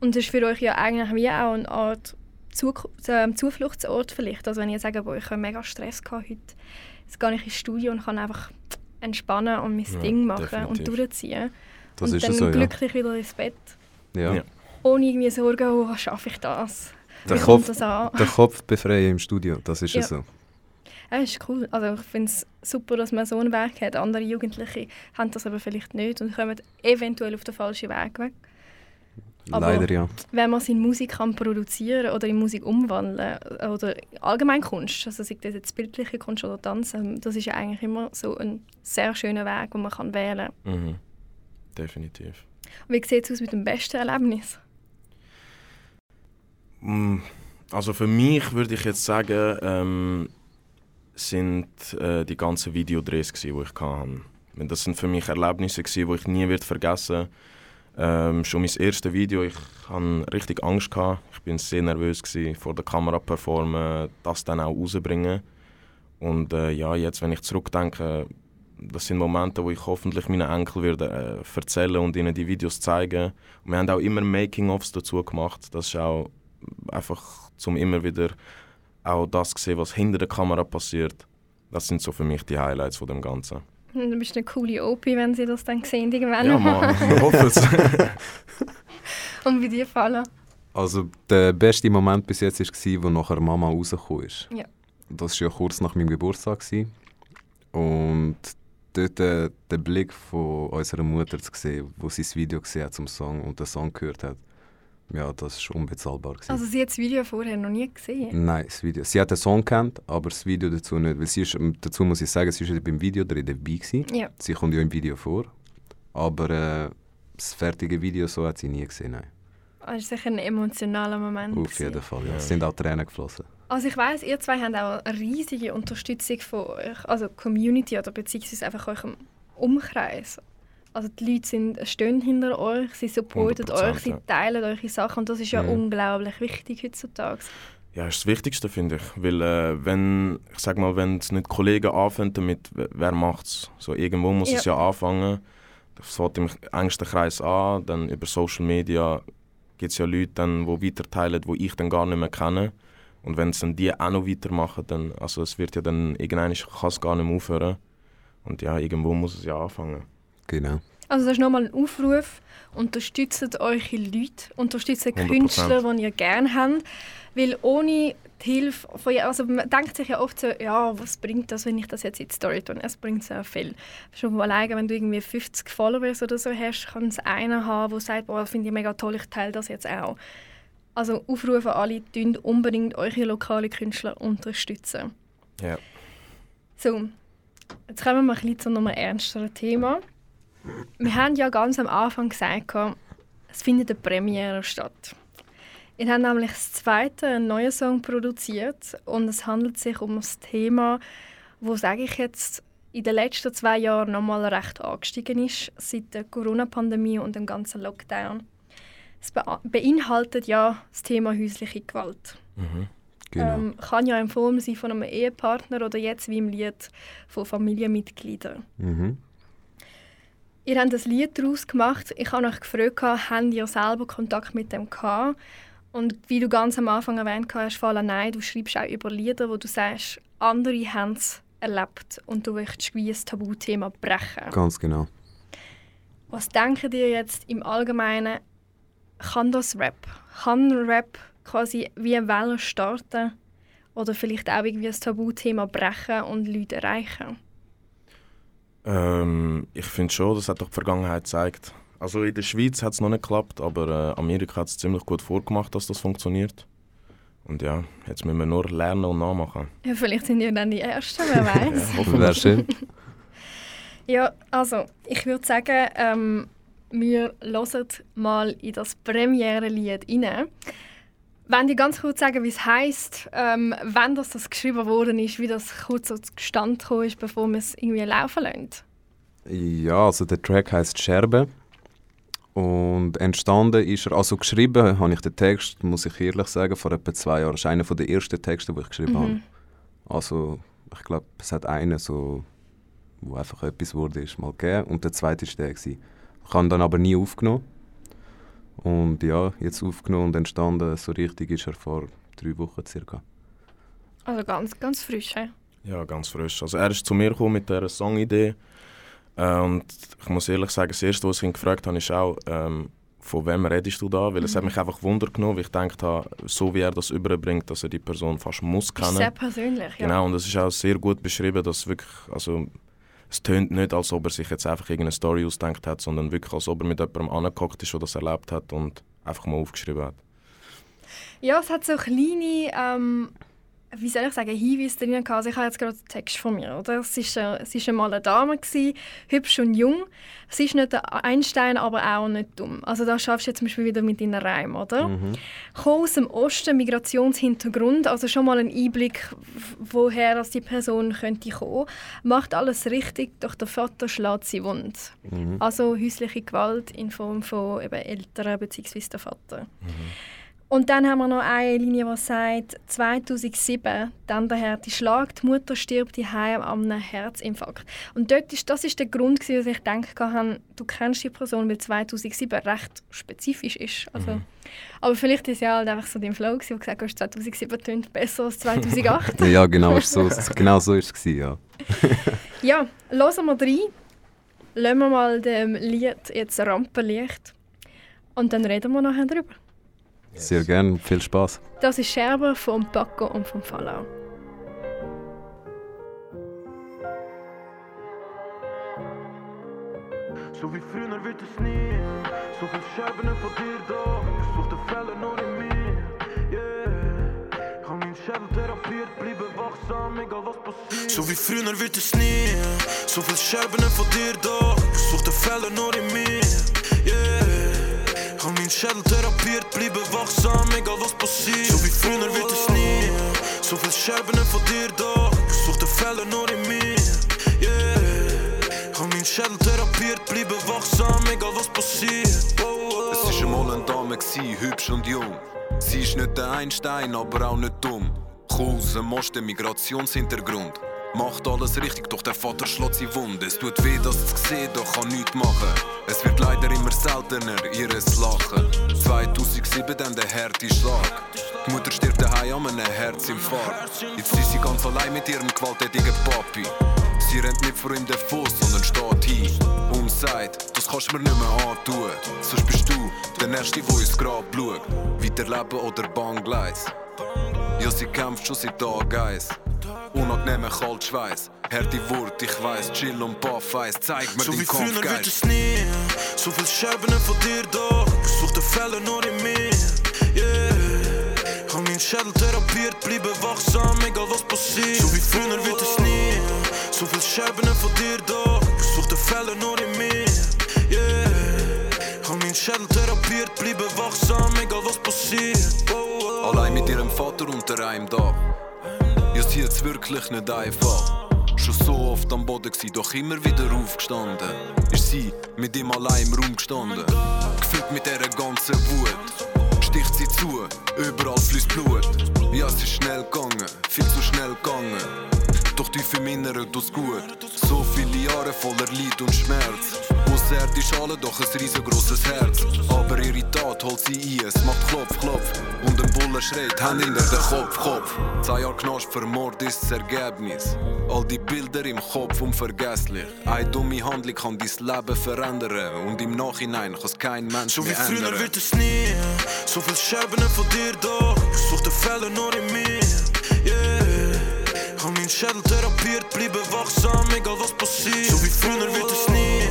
[SPEAKER 2] Und das ist für euch ja eigentlich wie auch eine Art Zu Zufluchtsort vielleicht. Also wenn ihr sagt, boah, ich habe mega Stress gehabt heute, jetzt gehe ich ins Studio und kann einfach entspannen und mein
[SPEAKER 4] Ja,
[SPEAKER 2] Ding machen und
[SPEAKER 4] definitiv.
[SPEAKER 2] durchziehen.
[SPEAKER 5] Das
[SPEAKER 2] und
[SPEAKER 5] ist
[SPEAKER 2] dann
[SPEAKER 5] ja so, ja.
[SPEAKER 2] glücklich wieder ins Bett.
[SPEAKER 5] ja.
[SPEAKER 4] Ja.
[SPEAKER 2] Ohne irgendwie Sorgen, oh, schaffe ich das?
[SPEAKER 5] Der
[SPEAKER 2] Wie
[SPEAKER 5] Kopf-
[SPEAKER 2] kommt das an?
[SPEAKER 5] Den Kopf befreien im Studio, das ist ja,
[SPEAKER 2] Ja.
[SPEAKER 5] so.
[SPEAKER 2] Ja, ist cool. Also ich finde es super, dass man so ein Werk hat. Andere Jugendliche haben das aber vielleicht nicht und kommen eventuell auf den falschen Weg weg. Aber-
[SPEAKER 5] Leider ja.
[SPEAKER 2] Wenn man seine Musik kann produzieren oder in Musik umwandeln oder allgemein Kunst, also sei das jetzt bildliche Kunst oder Tanz, ähm, das ist ja eigentlich immer so ein sehr schöner Weg, den man kann wählen kann.
[SPEAKER 4] Mhm. Definitiv.
[SPEAKER 2] Wie sieht es aus mit dem besten Erlebnis?
[SPEAKER 4] Mm, Also für mich würde ich jetzt sagen, ähm, sind äh, die ganzen Videodrehs, die ich hatte. Das sind für mich Erlebnisse, die ich nie wird vergessen ähm, Schon mein erstes Video, ich hatte richtig Angst. Gehabt. Ich bin sehr nervös gsi, vor der Kamera performen, das dann auch rausbringen. Und äh, ja, jetzt, wenn ich zurückdenke, das sind Momente, wo ich hoffentlich meinen Enkel werde, äh, erzählen und ihnen die Videos zeigen. Und wir haben auch immer Making-ofs dazu gemacht. Das ist auch einfach, zum immer wieder auch das zu sehen, was hinter der Kamera passiert. Das sind so für mich die Highlights von dem Ganzen.
[SPEAKER 2] Du bist eine coole OP, wenn sie das dann sehen irgendwann.
[SPEAKER 4] Ja, man, wir hoffen es.
[SPEAKER 2] Und wie dir fallen?
[SPEAKER 5] Also der beste Moment bis jetzt war, wo nachher Mama rausgekommen ist.
[SPEAKER 2] Ja.
[SPEAKER 5] Das war ja kurz nach meinem Geburtstag. Und dort äh, den Blick von unserer Mutter zu sehen, wo sie das Video gesehen hat zum Song und den Song gehört hat, ja, das war unbezahlbar. Gewesen.
[SPEAKER 2] Also sie hat das Video vorher noch nie gesehen.
[SPEAKER 5] Nein, das Video. Sie hat den Song kennt, aber das Video dazu nicht. Weil sie ist, ähm, dazu muss ich sagen, sie war beim Video dabei. Gewesen.
[SPEAKER 2] Ja.
[SPEAKER 5] Sie kommt ja im Video vor. Aber äh, das fertige Video so hat sie nie gesehen. Nein.
[SPEAKER 2] Das war sicher ein emotionaler Moment.
[SPEAKER 5] Auf
[SPEAKER 2] gewesen.
[SPEAKER 5] jeden Fall. Ja.
[SPEAKER 4] Ja.
[SPEAKER 5] Es sind auch Tränen geflossen.
[SPEAKER 2] Also ich weiß, ihr zwei habt auch eine riesige Unterstützung von euch, also Community oder beziehungsweise einfach eurem Umkreis. Also die Leute sind, stehen hinter euch, sie supporten
[SPEAKER 4] 100%,
[SPEAKER 2] euch, sie
[SPEAKER 4] ja.
[SPEAKER 2] teilen eure Sachen und das ist ja
[SPEAKER 5] Mhm.
[SPEAKER 2] unglaublich wichtig heutzutage.
[SPEAKER 4] Ja, ist das Wichtigste, finde ich. Weil, äh, wenn, ich sag mal, wenn es nicht Kollegen anfangen damit, wer- macht's? So, irgendwo muss es ja anfangen. Das fängt im engsten Kreis an, dann über Social Media gibt es ja Leute, dann, die weiterteilen, die ich dann gar nicht mehr kenne. Und wenn es dann die auch noch weitermachen, dann, also es wird ja dann, irgendwann kann es gar nicht mehr aufhören. Und ja, irgendwo muss es ja anfangen.
[SPEAKER 5] Genau.
[SPEAKER 2] Also das ist nochmal ein Aufruf, unterstützt eure Leute, unterstützt
[SPEAKER 4] 100%.
[SPEAKER 2] Künstler, die ihr gerne habt, weil ohne die Hilfe von also man denkt sich ja oft so, ja, was bringt das, wenn ich das jetzt in die Story tue? Es bringt sehr viel. Schon mal alleine, wenn du irgendwie 50 Followers oder so hast, kann es einer haben, der sagt, boah, finde ich mega toll, ich teile das jetzt auch. Also aufrufen alle, tun unbedingt eure lokalen Künstler unterstützen.
[SPEAKER 4] Ja.
[SPEAKER 2] So, jetzt kommen wir ein bisschen zu einem ernsteren Thema. Wir haben ja ganz am Anfang gesagt, es findet eine Premiere statt. Ihr habt nämlich das zweite einen neuen Song produziert und es handelt sich um das Thema, wo sage ich jetzt in den letzten zwei Jahren nochmal recht angestiegen ist seit der Corona-Pandemie und dem ganzen Lockdown. Es be beinhaltet ja das Thema häusliche Gewalt.
[SPEAKER 4] Mhm.
[SPEAKER 5] genau.
[SPEAKER 2] Ähm, kann ja in Form sein von einem Ehepartner oder jetzt wie im Lied von Familienmitgliedern.
[SPEAKER 5] Mhm.
[SPEAKER 2] Ihr habt ein Lied daraus gemacht. Ich habe euch gefragt, habt ihr selber Kontakt mit dem gehabt? Und wie du ganz am Anfang erwähnt hast, Fala, nein, du schreibst auch über Lieder, wo du sagst, andere haben es erlebt und du möchtest wie ein Tabuthema brechen.
[SPEAKER 5] Ganz genau.
[SPEAKER 2] Was denkt ihr jetzt im Allgemeinen, kann das Rap? Kann Rap quasi wie eine Welle starten oder vielleicht auch irgendwie ein Tabuthema brechen und Leute erreichen?
[SPEAKER 4] Ähm, ich finde schon, das hat doch die Vergangenheit gezeigt. Also in der Schweiz hat es noch nicht geklappt, aber äh, Amerika hat es ziemlich gut vorgemacht, dass das funktioniert. Und ja, jetzt müssen wir nur lernen und nachmachen.
[SPEAKER 2] Ja, vielleicht sind ihr dann die Ersten, wer weiß.
[SPEAKER 4] Ja, hoffen
[SPEAKER 5] Wäre
[SPEAKER 4] wir.
[SPEAKER 5] schön.
[SPEAKER 2] Ja, also ich würde sagen, ähm, wir hören mal in das Premiere-Lied rein. Wenn die ganz kurz sagen, wie es heisst, ähm, wann das, das geschrieben worden ist, wie das kurz so zustande gekommen ist, bevor wir es irgendwie laufen lassen.
[SPEAKER 5] Ja, also der Track heißt Scherbe. Und entstanden ist er, also geschrieben habe ich den Text, muss ich ehrlich sagen, vor etwa zwei Jahren. Das ist einer der ersten Texte, die ich geschrieben
[SPEAKER 2] Mhm.
[SPEAKER 5] habe. Also ich glaube, es hat einen so, wo einfach etwas wurde, ist mal gegeben. Und der zweite war der. Gewesen. Ich habe ihn dann aber nie aufgenommen. Und ja, jetzt aufgenommen und entstanden, so richtig ist er vor drei Wochen circa.
[SPEAKER 2] Also ganz, ganz frisch. He?
[SPEAKER 4] Ja, ganz frisch. Also er ist zu mir gekommen mit dieser Songidee. Äh, und ich muss ehrlich sagen, das Erste, was ich ihn gefragt habe, ist auch, ähm, von wem redest du da? Weil es hat mich einfach Wunder genommen, weil ich gedacht habe, so wie er das überbringt, dass er die Person fast muss
[SPEAKER 2] Ist
[SPEAKER 4] kennen.
[SPEAKER 2] sehr persönlich. Ja.
[SPEAKER 4] Genau, und es ist auch sehr gut beschrieben, dass wirklich, also es tönt nicht, als ob er sich jetzt einfach irgendeine Story ausgedacht hat, sondern wirklich, als ob er mit jemandem angehockt ist, der das erlebt hat und einfach mal aufgeschrieben hat.
[SPEAKER 2] Ja, es hat so kleine, ähm, wie soll ich sagen, Hinweise drin gehabt. Also ich habe jetzt gerade den Text von mir, oder? Es ist, äh, es ist einmal eine Dame, gewesen, hübsch und jung. Sie ist nicht ein Einstein, aber auch nicht dumm. Also da schaffst du jetzt zum Beispiel wieder mit deinen Reimen, oder?
[SPEAKER 5] Mhm.
[SPEAKER 2] Kommt aus dem Osten, Migrationshintergrund, also schon mal ein Einblick, woher das die Person könnte kommen. Macht alles richtig, doch der Vater schlägt sie wund.
[SPEAKER 5] Mhm.
[SPEAKER 2] Also häusliche Gewalt in Form von eben Eltern bzw. der Vater. Und dann haben wir noch eine Linie, die sagt, 2007, dann der Härte Schlag, die Mutter stirbt daheim an einem Herzinfarkt. Und dort ist, das ist der Grund, gewesen, dass ich gedacht habe, du kennst die Person, weil 2007 recht spezifisch ist. Also, Aber vielleicht ist ja halt einfach so dein Flow, gewesen, wo du gesagt hast, 2007 tönt besser als 2008.
[SPEAKER 5] Ja, genau, ist so, genau so ist es. Ja.
[SPEAKER 2] ja, hören wir rein. Lassen wir mal dem Lied jetzt Rampenlicht. Und dann reden wir nachher drüber.
[SPEAKER 5] Sehr gern, viel Spaß.
[SPEAKER 2] Das ist Scherber vom Paco und vom Fallau.
[SPEAKER 3] So wie früher wird es nie. So viel Scherben von dir da. Ich such den Fehler nur in mir. Yeah. Ich hab meinen Schädel therapiert, bleibe wachsam, egal was passiert. So wie früher wird es nie. So viel Scherben von dir da. Ich such den Fehler nur in mir. Yeah. Meinen Schädel therapiert, bleibe wachsam, egal was passiert. So wie früher wird es nie. So viel Scherben von dir da. Such den Fehler nur in mir. Yeah. Ich hab meinen Schädel therapiert, bleibe wachsam, egal was passiert. Oh, oh.
[SPEAKER 6] Es war einmal eine Dame, gewesen, hübsch und jung. Sie ist nicht der Einstein, aber auch nicht dumm. Dem Osten, Migrationshintergrund. Macht alles richtig, doch der Vater schlägt sie wund. Es tut weh, das zu sehen, doch kann nichts machen. Es wird leider immer seltener, ihres Lachen. 2007 dann der harte Schlag. Die Mutter stirbt daheim an einem Herzinfarkt. Jetzt ist sie ganz allein mit ihrem gewalttätigen Papi. Sie rennt nicht vor ihm davon, sondern steht hin und sagt, das kannst du mir nicht mehr antun. Sonst bist du der Nächste, der ins Grab schaut. Weiterleben oder Bahngleis. Ja, sie kämpft schon seit Tag eins. Unangenehmer Kaltschweiß, harte Wort, ich weiß, chill und Puff Eis, zeig mir
[SPEAKER 3] So
[SPEAKER 6] den
[SPEAKER 3] wie früher wird es nie. So viel Scherben von dir da. Ich such den Fehler nur in mir. Yeah. Hab meinen Schädel therapiert, bleibe wachsam, egal was passiert. So wie früher wird es nie. So viel Scherben von dir da. Ich such den Fehler nur in mir. Yeah. Hab meinen Schädel therapiert, bleibe wachsam, egal was passiert. Oh, oh.
[SPEAKER 6] Allein mit ihrem Vater unter einem Dach. Ja, sie hat's wirklich nicht einfach. Schon so oft am Boden gsi, doch immer wieder aufgestanden. Ist sie mit ihm allein im Raum gestanden. Gefüllt mit dieser ganzen Wut. Sticht sie zu, überall fließt Blut. Ja, es ist schnell gegangen, viel zu schnell gegangen. Doch tief im Inneren tut's gut. So viele Jahre voller Leid und Schmerz. Außerdisch alle, doch ein riesengroßes Herz. Aber ihre Tat holt sie ein, es macht Klopf, Klopf. Und ein Bulle schreit, Hand hinter den Kopf, Kopf. Zwei Jahre Knast für Mord ist das Ergebnis. All die Bilder im Kopf unvergesslich. Eine dumme Handlung kann dein Leben verändern. Und im Nachhinein kann es kein Mensch
[SPEAKER 3] So wie
[SPEAKER 6] mehr
[SPEAKER 3] früher
[SPEAKER 6] ändern.
[SPEAKER 3] wird es nie. So viel Scherben von dir da. Ich such den Fehler nur in mir. Yeah. Hab meinen Schädel therapiert, bleibe wachsam, egal was passiert. So wie früher wird es nie.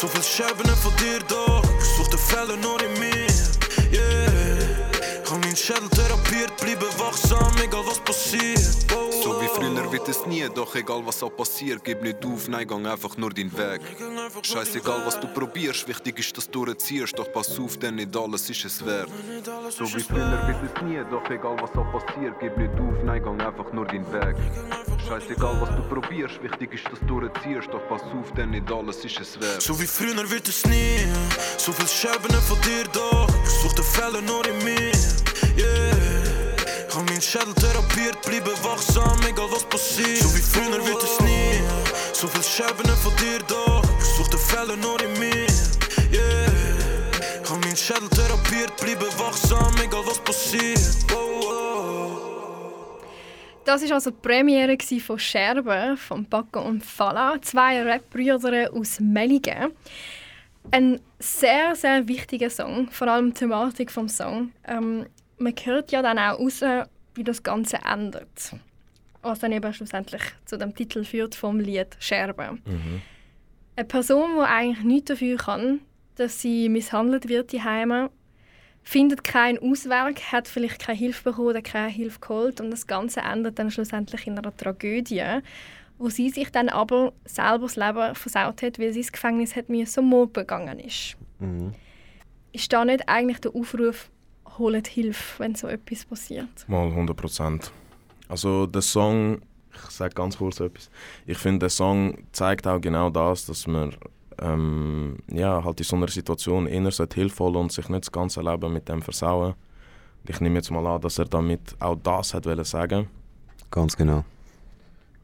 [SPEAKER 3] So viel Scherben von dir da. Ich such den Fehler nur in mir. Yeah. Schädel therapiert, bleibe wachsam, egal was passiert. Oh,
[SPEAKER 6] So wie früher wird es nie, doch egal was auch passiert, gib nicht auf, nein, gang einfach nur deinen Weg. Scheißegal was du probierst, wichtig ist, dass du ziehst, doch pass auf, denn nicht alles ist es wert. So wie früher wird es nie, doch egal was auch passiert, gib nicht auf, nein, gang einfach nur deinen Weg. Scheißegal was du probierst, wichtig ist, dass du ziehst, doch pass auf, denn nicht alles ist es wert.
[SPEAKER 3] So wie früher wird es nie. So viel Scherben von dir doch. Such den Fehler nur in mir. Yeah. Hab meinen Schädel therapiert, bleibe wachsam, egal was passiert. So wie früher wird es nie. So viel Scherben von dir. Ich such den Fehler nur in mir. Yeah. Hab meinen Schädel therapiert, bleibe wachsam, egal was passiert.
[SPEAKER 2] Das war also die Premiere von Scherben von Paco und Fala, zwei Rap-Brüder aus Melligen. Ein sehr, sehr wichtiger Song, vor allem die Thematik des Song. Ähm, man hört ja dann auch raus, wie das Ganze ändert. Was dann eben schlussendlich zu dem Titel führt vom Lied Scherben. Eine Person, die eigentlich nichts dafür kann, dass sie misshandelt wird, die Heime, findet keinen Ausweg, hat vielleicht keine Hilfe bekommen oder keine Hilfe geholt und das Ganze endet dann schlussendlich in einer Tragödie, wo sie sich dann aber selber das Leben versaut hat, weil sie ins Gefängnis hat müssen, Mord begangen ist.
[SPEAKER 5] Mhm.
[SPEAKER 2] Ist da nicht eigentlich der Aufruf, holt Hilfe, wenn so etwas passiert?
[SPEAKER 4] Mal 100 Prozent. Also der Song, ich sage ganz kurz etwas. Ich finde, der Song zeigt auch genau das, dass man ähm, ja, halt in so einer Situation sollte Hilfe holen und sich nicht das ganze Leben mit dem versauen. Ich nehme jetzt mal an, dass er damit auch das hat sagen.
[SPEAKER 5] Ganz genau.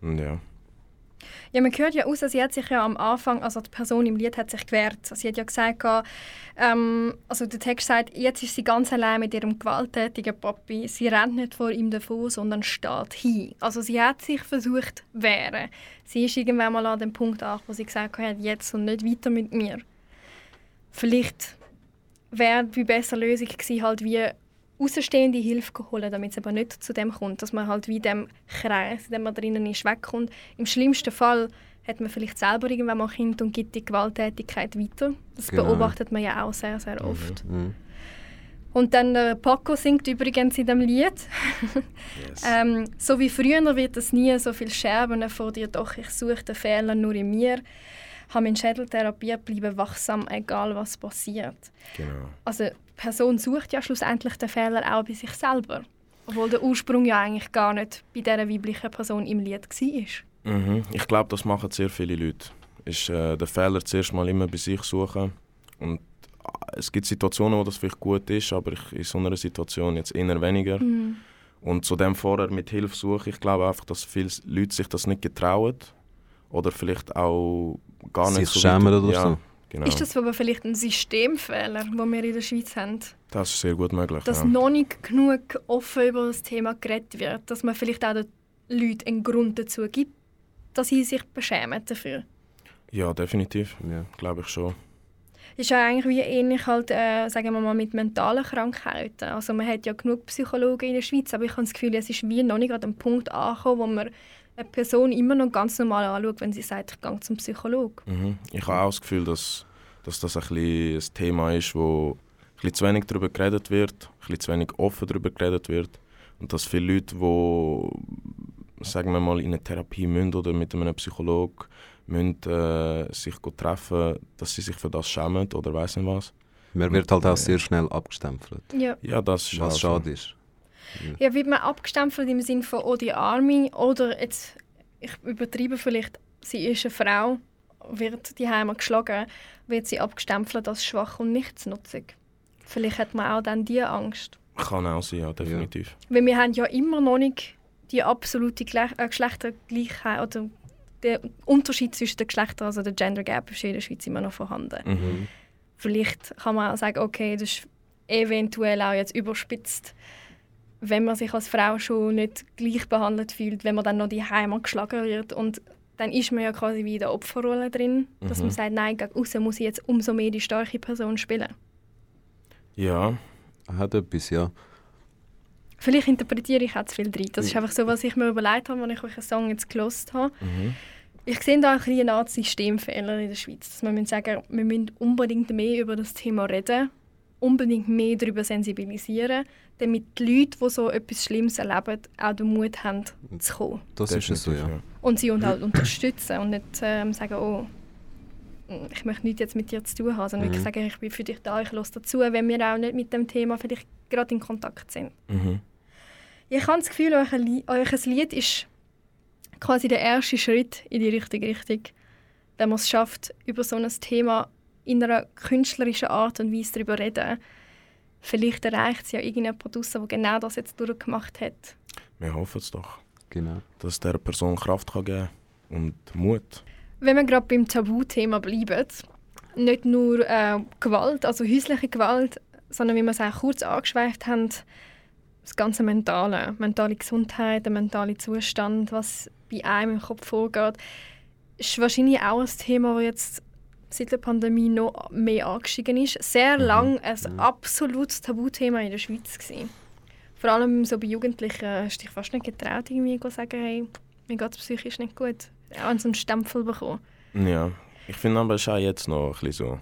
[SPEAKER 4] Und ja.
[SPEAKER 2] Ja, man hört ja aus, sie hat sich ja am Anfang, also die Person im Lied hat sich gewehrt. Sie hat ja gesagt, ähm, also der Text sagt, jetzt ist sie ganz allein mit ihrem gewalttätigen Papi. Sie rennt nicht vor ihm davon, sondern steht hin. Also sie hat sich versucht zu wehren. Sie ist irgendwann mal an dem Punkt an, wo sie gesagt hat, jetzt und nicht weiter mit mir. Vielleicht wäre die bessere Lösung gewesen, halt wie außenstehende Hilfe holen, damit es aber nicht zu dem kommt, dass man halt wie dem Kreis, in dem man drinnen ist, wegkommt. Im schlimmsten Fall hat man vielleicht selber irgendwann mal Kind und gibt die Gewalttätigkeit weiter. Das
[SPEAKER 5] Genau.
[SPEAKER 2] beobachtet man ja auch sehr, sehr oft.
[SPEAKER 5] Mhm.
[SPEAKER 2] Und dann der Paco singt übrigens in dem Lied.
[SPEAKER 4] Yes.
[SPEAKER 2] ähm, so wie früher wird es nie so viel Scherben vor dir, doch ich suche den Fehler nur in mir. Habe meinen Schädel therapiert, bleibe wachsam, egal was passiert.
[SPEAKER 4] Genau.
[SPEAKER 2] Also die Person sucht ja schlussendlich den Fehler auch bei sich selber. Obwohl der Ursprung ja eigentlich gar nicht bei dieser weiblichen Person im Lied war.
[SPEAKER 4] Mhm. Ich glaube, das machen sehr viele Leute. Ist äh, den Fehler zuerst mal immer bei sich suchen. Und äh, es gibt Situationen, wo das vielleicht gut ist, aber ich, in so einer Situation jetzt eher weniger.
[SPEAKER 2] Mhm.
[SPEAKER 4] Und zu dem vorher mit Hilfe suche, ich glaube einfach, dass viele Leute sich das nicht getrauen. Oder vielleicht auch gar nicht
[SPEAKER 5] Sich
[SPEAKER 4] so
[SPEAKER 5] schämen oder
[SPEAKER 4] ja,
[SPEAKER 5] so.
[SPEAKER 4] Genau.
[SPEAKER 2] Ist das aber vielleicht ein Systemfehler, den wir in der Schweiz haben?
[SPEAKER 4] das ist sehr gut möglich.
[SPEAKER 2] Dass
[SPEAKER 4] ja.
[SPEAKER 2] noch nicht genug offen über das Thema geredet wird. Dass man vielleicht auch den Leuten einen Grund dazu gibt, dass sie sich beschämen dafür.
[SPEAKER 4] ja, definitiv.
[SPEAKER 5] Ja.
[SPEAKER 4] Glaube ich schon.
[SPEAKER 2] ist ja eigentlich wie ähnlich halt, äh, sagen wir mal, mit mentalen Krankheiten. Also man hat ja genug Psychologen in der Schweiz, aber ich habe das Gefühl, es ist wie noch nicht an dem Punkt angekommen, wo man eine Person immer noch ganz normal anschaut, wenn sie sagt, ich gehe zum Psychologen.
[SPEAKER 4] Mhm. Ich habe auch das Gefühl, dass, dass das ein, bisschen ein Thema ist, wo ein bisschen zu wenig darüber geredet wird, ein bisschen zu wenig offen darüber geredet wird. Und dass viele Leute, die sagen wir mal, in eine Therapie müssen oder mit einem Psychologen müssen, äh, sich treffen, dass sie sich für das schämen oder weiss nicht was.
[SPEAKER 5] Man wird halt auch sehr schnell abgestempelt,
[SPEAKER 2] Ja.
[SPEAKER 4] Ja, das ist
[SPEAKER 5] was schade
[SPEAKER 4] so.
[SPEAKER 5] ist.
[SPEAKER 2] Ja, wird man abgestempelt im Sinne von «Oh, die Arme» oder jetzt, ich übertreibe vielleicht, sie ist eine Frau, wird die Heime geschlagen, wird sie abgestempelt als schwach und nichtsnutzig. Vielleicht hat man auch dann diese Angst.
[SPEAKER 4] Kann auch sein, ja, definitiv.
[SPEAKER 2] Weil wir haben ja immer noch nicht die absolute Gle äh, Geschlechtergleichheit oder der Unterschied zwischen den Geschlechtern, also der Gender Gap, ist in der Schweiz immer noch vorhanden.
[SPEAKER 4] Mhm.
[SPEAKER 2] Vielleicht kann man auch sagen, okay, das ist eventuell auch jetzt überspitzt, wenn man sich als Frau schon nicht gleich behandelt fühlt, wenn man dann noch die Heimat geschlagen wird und dann ist man ja quasi wie in der Opferrolle drin, dass man sagt, nein, gegen außen muss ich jetzt umso mehr die starke Person spielen.
[SPEAKER 4] Ja,
[SPEAKER 5] Hat etwas, ja.
[SPEAKER 2] Vielleicht interpretiere ich auch zu viel drin. Das ist einfach so, was ich mir überlegt habe, als ich euch einen Song jetzt gelost habe. Ich sehe da ein bisschen eine Art Systemfehler in der Schweiz. Dass wir müssen sagen, wir müssen unbedingt mehr über das Thema reden unbedingt mehr darüber sensibilisieren, damit die Leute, die so etwas Schlimmes erleben, auch den Mut haben, zu kommen.
[SPEAKER 5] Das ist es so, ja.
[SPEAKER 2] Und sie und halt unterstützen und nicht ähm, sagen, oh, ich möchte nichts jetzt mit dir zu tun haben, sondern
[SPEAKER 5] Mhm.
[SPEAKER 2] wirklich sagen, ich bin für dich da, ich höre dazu, wenn wir auch nicht mit dem Thema vielleicht gerade in Kontakt sind.
[SPEAKER 4] Mhm.
[SPEAKER 2] Ich habe das Gefühl, euer Li- euer Lied ist quasi der erste Schritt in die richtige Richtung, wenn man es schafft, über so ein Thema in einer künstlerischen Art und Weise darüber reden. Vielleicht erreicht es ja irgendjemand draussen, der genau das jetzt durchgemacht hat.
[SPEAKER 4] Wir hoffen es doch,
[SPEAKER 5] Genau.
[SPEAKER 4] dass es dieser Person Kraft kann geben und Mut.
[SPEAKER 2] Wenn wir gerade beim Tabuthema bleiben, nicht nur äh, Gewalt, also häusliche Gewalt, sondern wie wir es auch kurz angeschweift haben, das ganze Mentale, mentale Gesundheit, der mentale Zustand, was bei einem im Kopf vorgeht, ist wahrscheinlich auch ein Thema, das jetzt seit der Pandemie noch mehr angestiegen ist. Sehr lang ein absolutes Tabuthema in der Schweiz gewesen. Vor allem so bei Jugendlichen hast du dich fast nicht getraut, irgendwie zu sagen, hey, mir geht es psychisch nicht gut. Auch wenn sie einen Stempel bekommen.
[SPEAKER 4] Ja, ich finde aber, es ist auch jetzt noch ein bisschen so.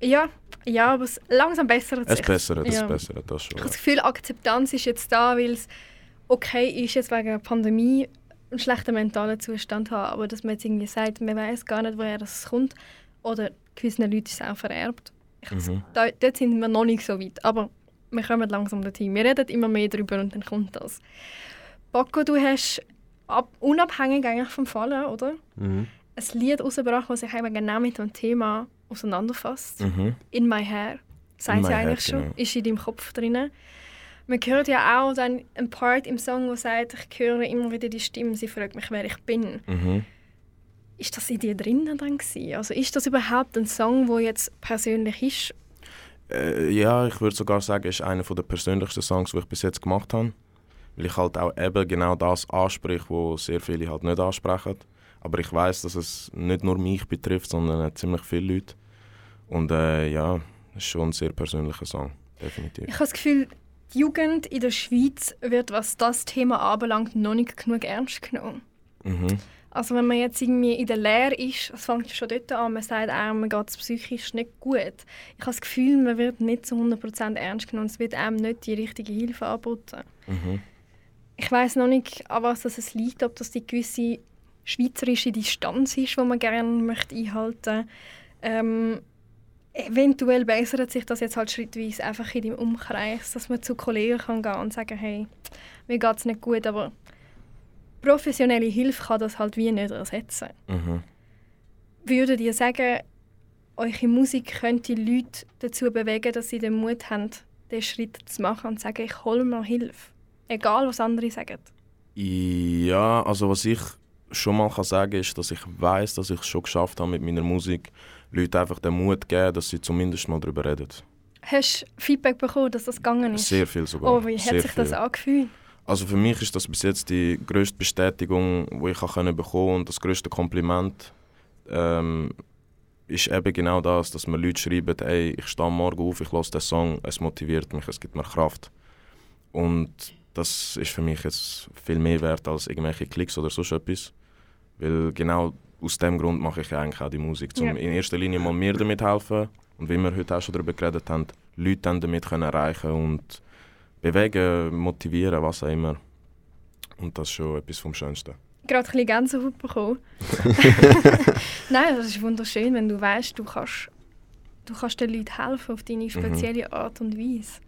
[SPEAKER 2] Ja, ja, aber es langsam bessert
[SPEAKER 4] Es
[SPEAKER 2] sich.
[SPEAKER 4] bessert, es
[SPEAKER 2] Ja.
[SPEAKER 4] bessert, das schon.
[SPEAKER 2] Ich habe das Gefühl, Akzeptanz ist jetzt da, weil es okay ist, jetzt wegen der Pandemie einen schlechten mentalen Zustand haben, aber dass man jetzt irgendwie sagt, man weiß gar nicht, woher das kommt oder gewissen Leuten ist es auch vererbt.
[SPEAKER 4] Mhm.
[SPEAKER 2] da, dort sind wir noch nicht so weit, aber wir kommen langsam dorthin. Wir reden immer mehr darüber und dann kommt das. Paco, du hast ab, unabhängig eigentlich vom Fall, oder?
[SPEAKER 5] Mhm.
[SPEAKER 2] ein Lied rausgebracht, das sich eben genau mit dem Thema auseinanderfasst.
[SPEAKER 4] Mhm.
[SPEAKER 2] In My Hair, sagt sie eigentlich schon,
[SPEAKER 4] genau.
[SPEAKER 2] ist in deinem Kopf drin. Man hört ja auch dann einen Part im Song, der sagt, ich höre immer wieder die Stimme, sie fragt mich, wer ich bin.
[SPEAKER 4] Mhm.
[SPEAKER 2] Ist das in dir drinnen dann gewesen? Also ist das überhaupt ein Song, der jetzt persönlich ist?
[SPEAKER 4] Äh, ja, ich würde sogar sagen, es ist einer der persönlichsten Songs, die ich bis jetzt gemacht habe. Weil ich halt auch eben genau das anspreche, was sehr viele halt nicht ansprechen. Aber ich weiß, dass es nicht nur mich betrifft, sondern ziemlich viele Leute. Und äh, ja, es ist schon ein sehr persönlicher Song, definitiv.
[SPEAKER 2] Ich habe das Gefühl, die Jugend in der Schweiz wird, was das Thema anbelangt, noch nicht genug ernst genommen.
[SPEAKER 4] Mhm.
[SPEAKER 2] Also wenn man jetzt irgendwie in der Lehre ist, es fängt schon dort an, man sagt einem, man geht es psychisch nicht gut. Ich habe das Gefühl, man wird nicht zu 100% ernst genommen, es wird einem nicht die richtige Hilfe angeboten.
[SPEAKER 4] Mhm.
[SPEAKER 2] Ich weiß noch nicht, an was das es liegt, ob das die gewisse schweizerische Distanz ist, die man gerne möchte einhalten ähm, Eventuell bessert sich das jetzt halt schrittweise einfach in deinem Umkreis, dass man zu Kollegen kann gehen und sagen, hey, mir geht es nicht gut, aber professionelle Hilfe kann das halt wie nicht ersetzen.
[SPEAKER 4] Mhm.
[SPEAKER 2] Würdet ihr sagen, eure Musik könnte die Leute dazu bewegen, dass sie den Mut haben, den Schritt zu machen und zu sagen, ich hole mir Hilfe? Egal, was andere sagen.
[SPEAKER 4] Ja, also was ich schon mal kann sagen ist, dass ich weiß, dass ich es schon geschafft habe mit meiner Musik, Leuten einfach den Mut geben, dass sie zumindest mal darüber reden.
[SPEAKER 2] Hast du Feedback bekommen, dass das gegangen ist?
[SPEAKER 4] Sehr viel sogar.
[SPEAKER 2] Oh, wie hat
[SPEAKER 4] Sehr
[SPEAKER 2] sich das
[SPEAKER 4] viel.
[SPEAKER 2] angefühlt?
[SPEAKER 4] Also für mich ist das bis jetzt die größte Bestätigung, die ich bekommen und das größte Kompliment ähm, ist eben genau das, dass mir Leute schreiben, hey, ich stehe morgen auf, ich höre den Song, es motiviert mich, es gibt mir Kraft. Und das ist für mich jetzt viel mehr wert als irgendwelche Klicks oder sonst etwas. Weil genau aus dem Grund mache ich eigentlich auch die Musik, um
[SPEAKER 2] Ja.
[SPEAKER 4] in erster Linie mal mir damit helfen und wie wir heute auch schon darüber geredet haben, Leute dann damit können erreichen und bewegen, motivieren, was auch immer. Und das ist schon etwas vom Schönsten.
[SPEAKER 2] Gerade ein bisschen Gänsehaut bekommen. Nein, das ist wunderschön, wenn du weißt, du kannst, du kannst den Leuten helfen auf deine spezielle Art und Weise.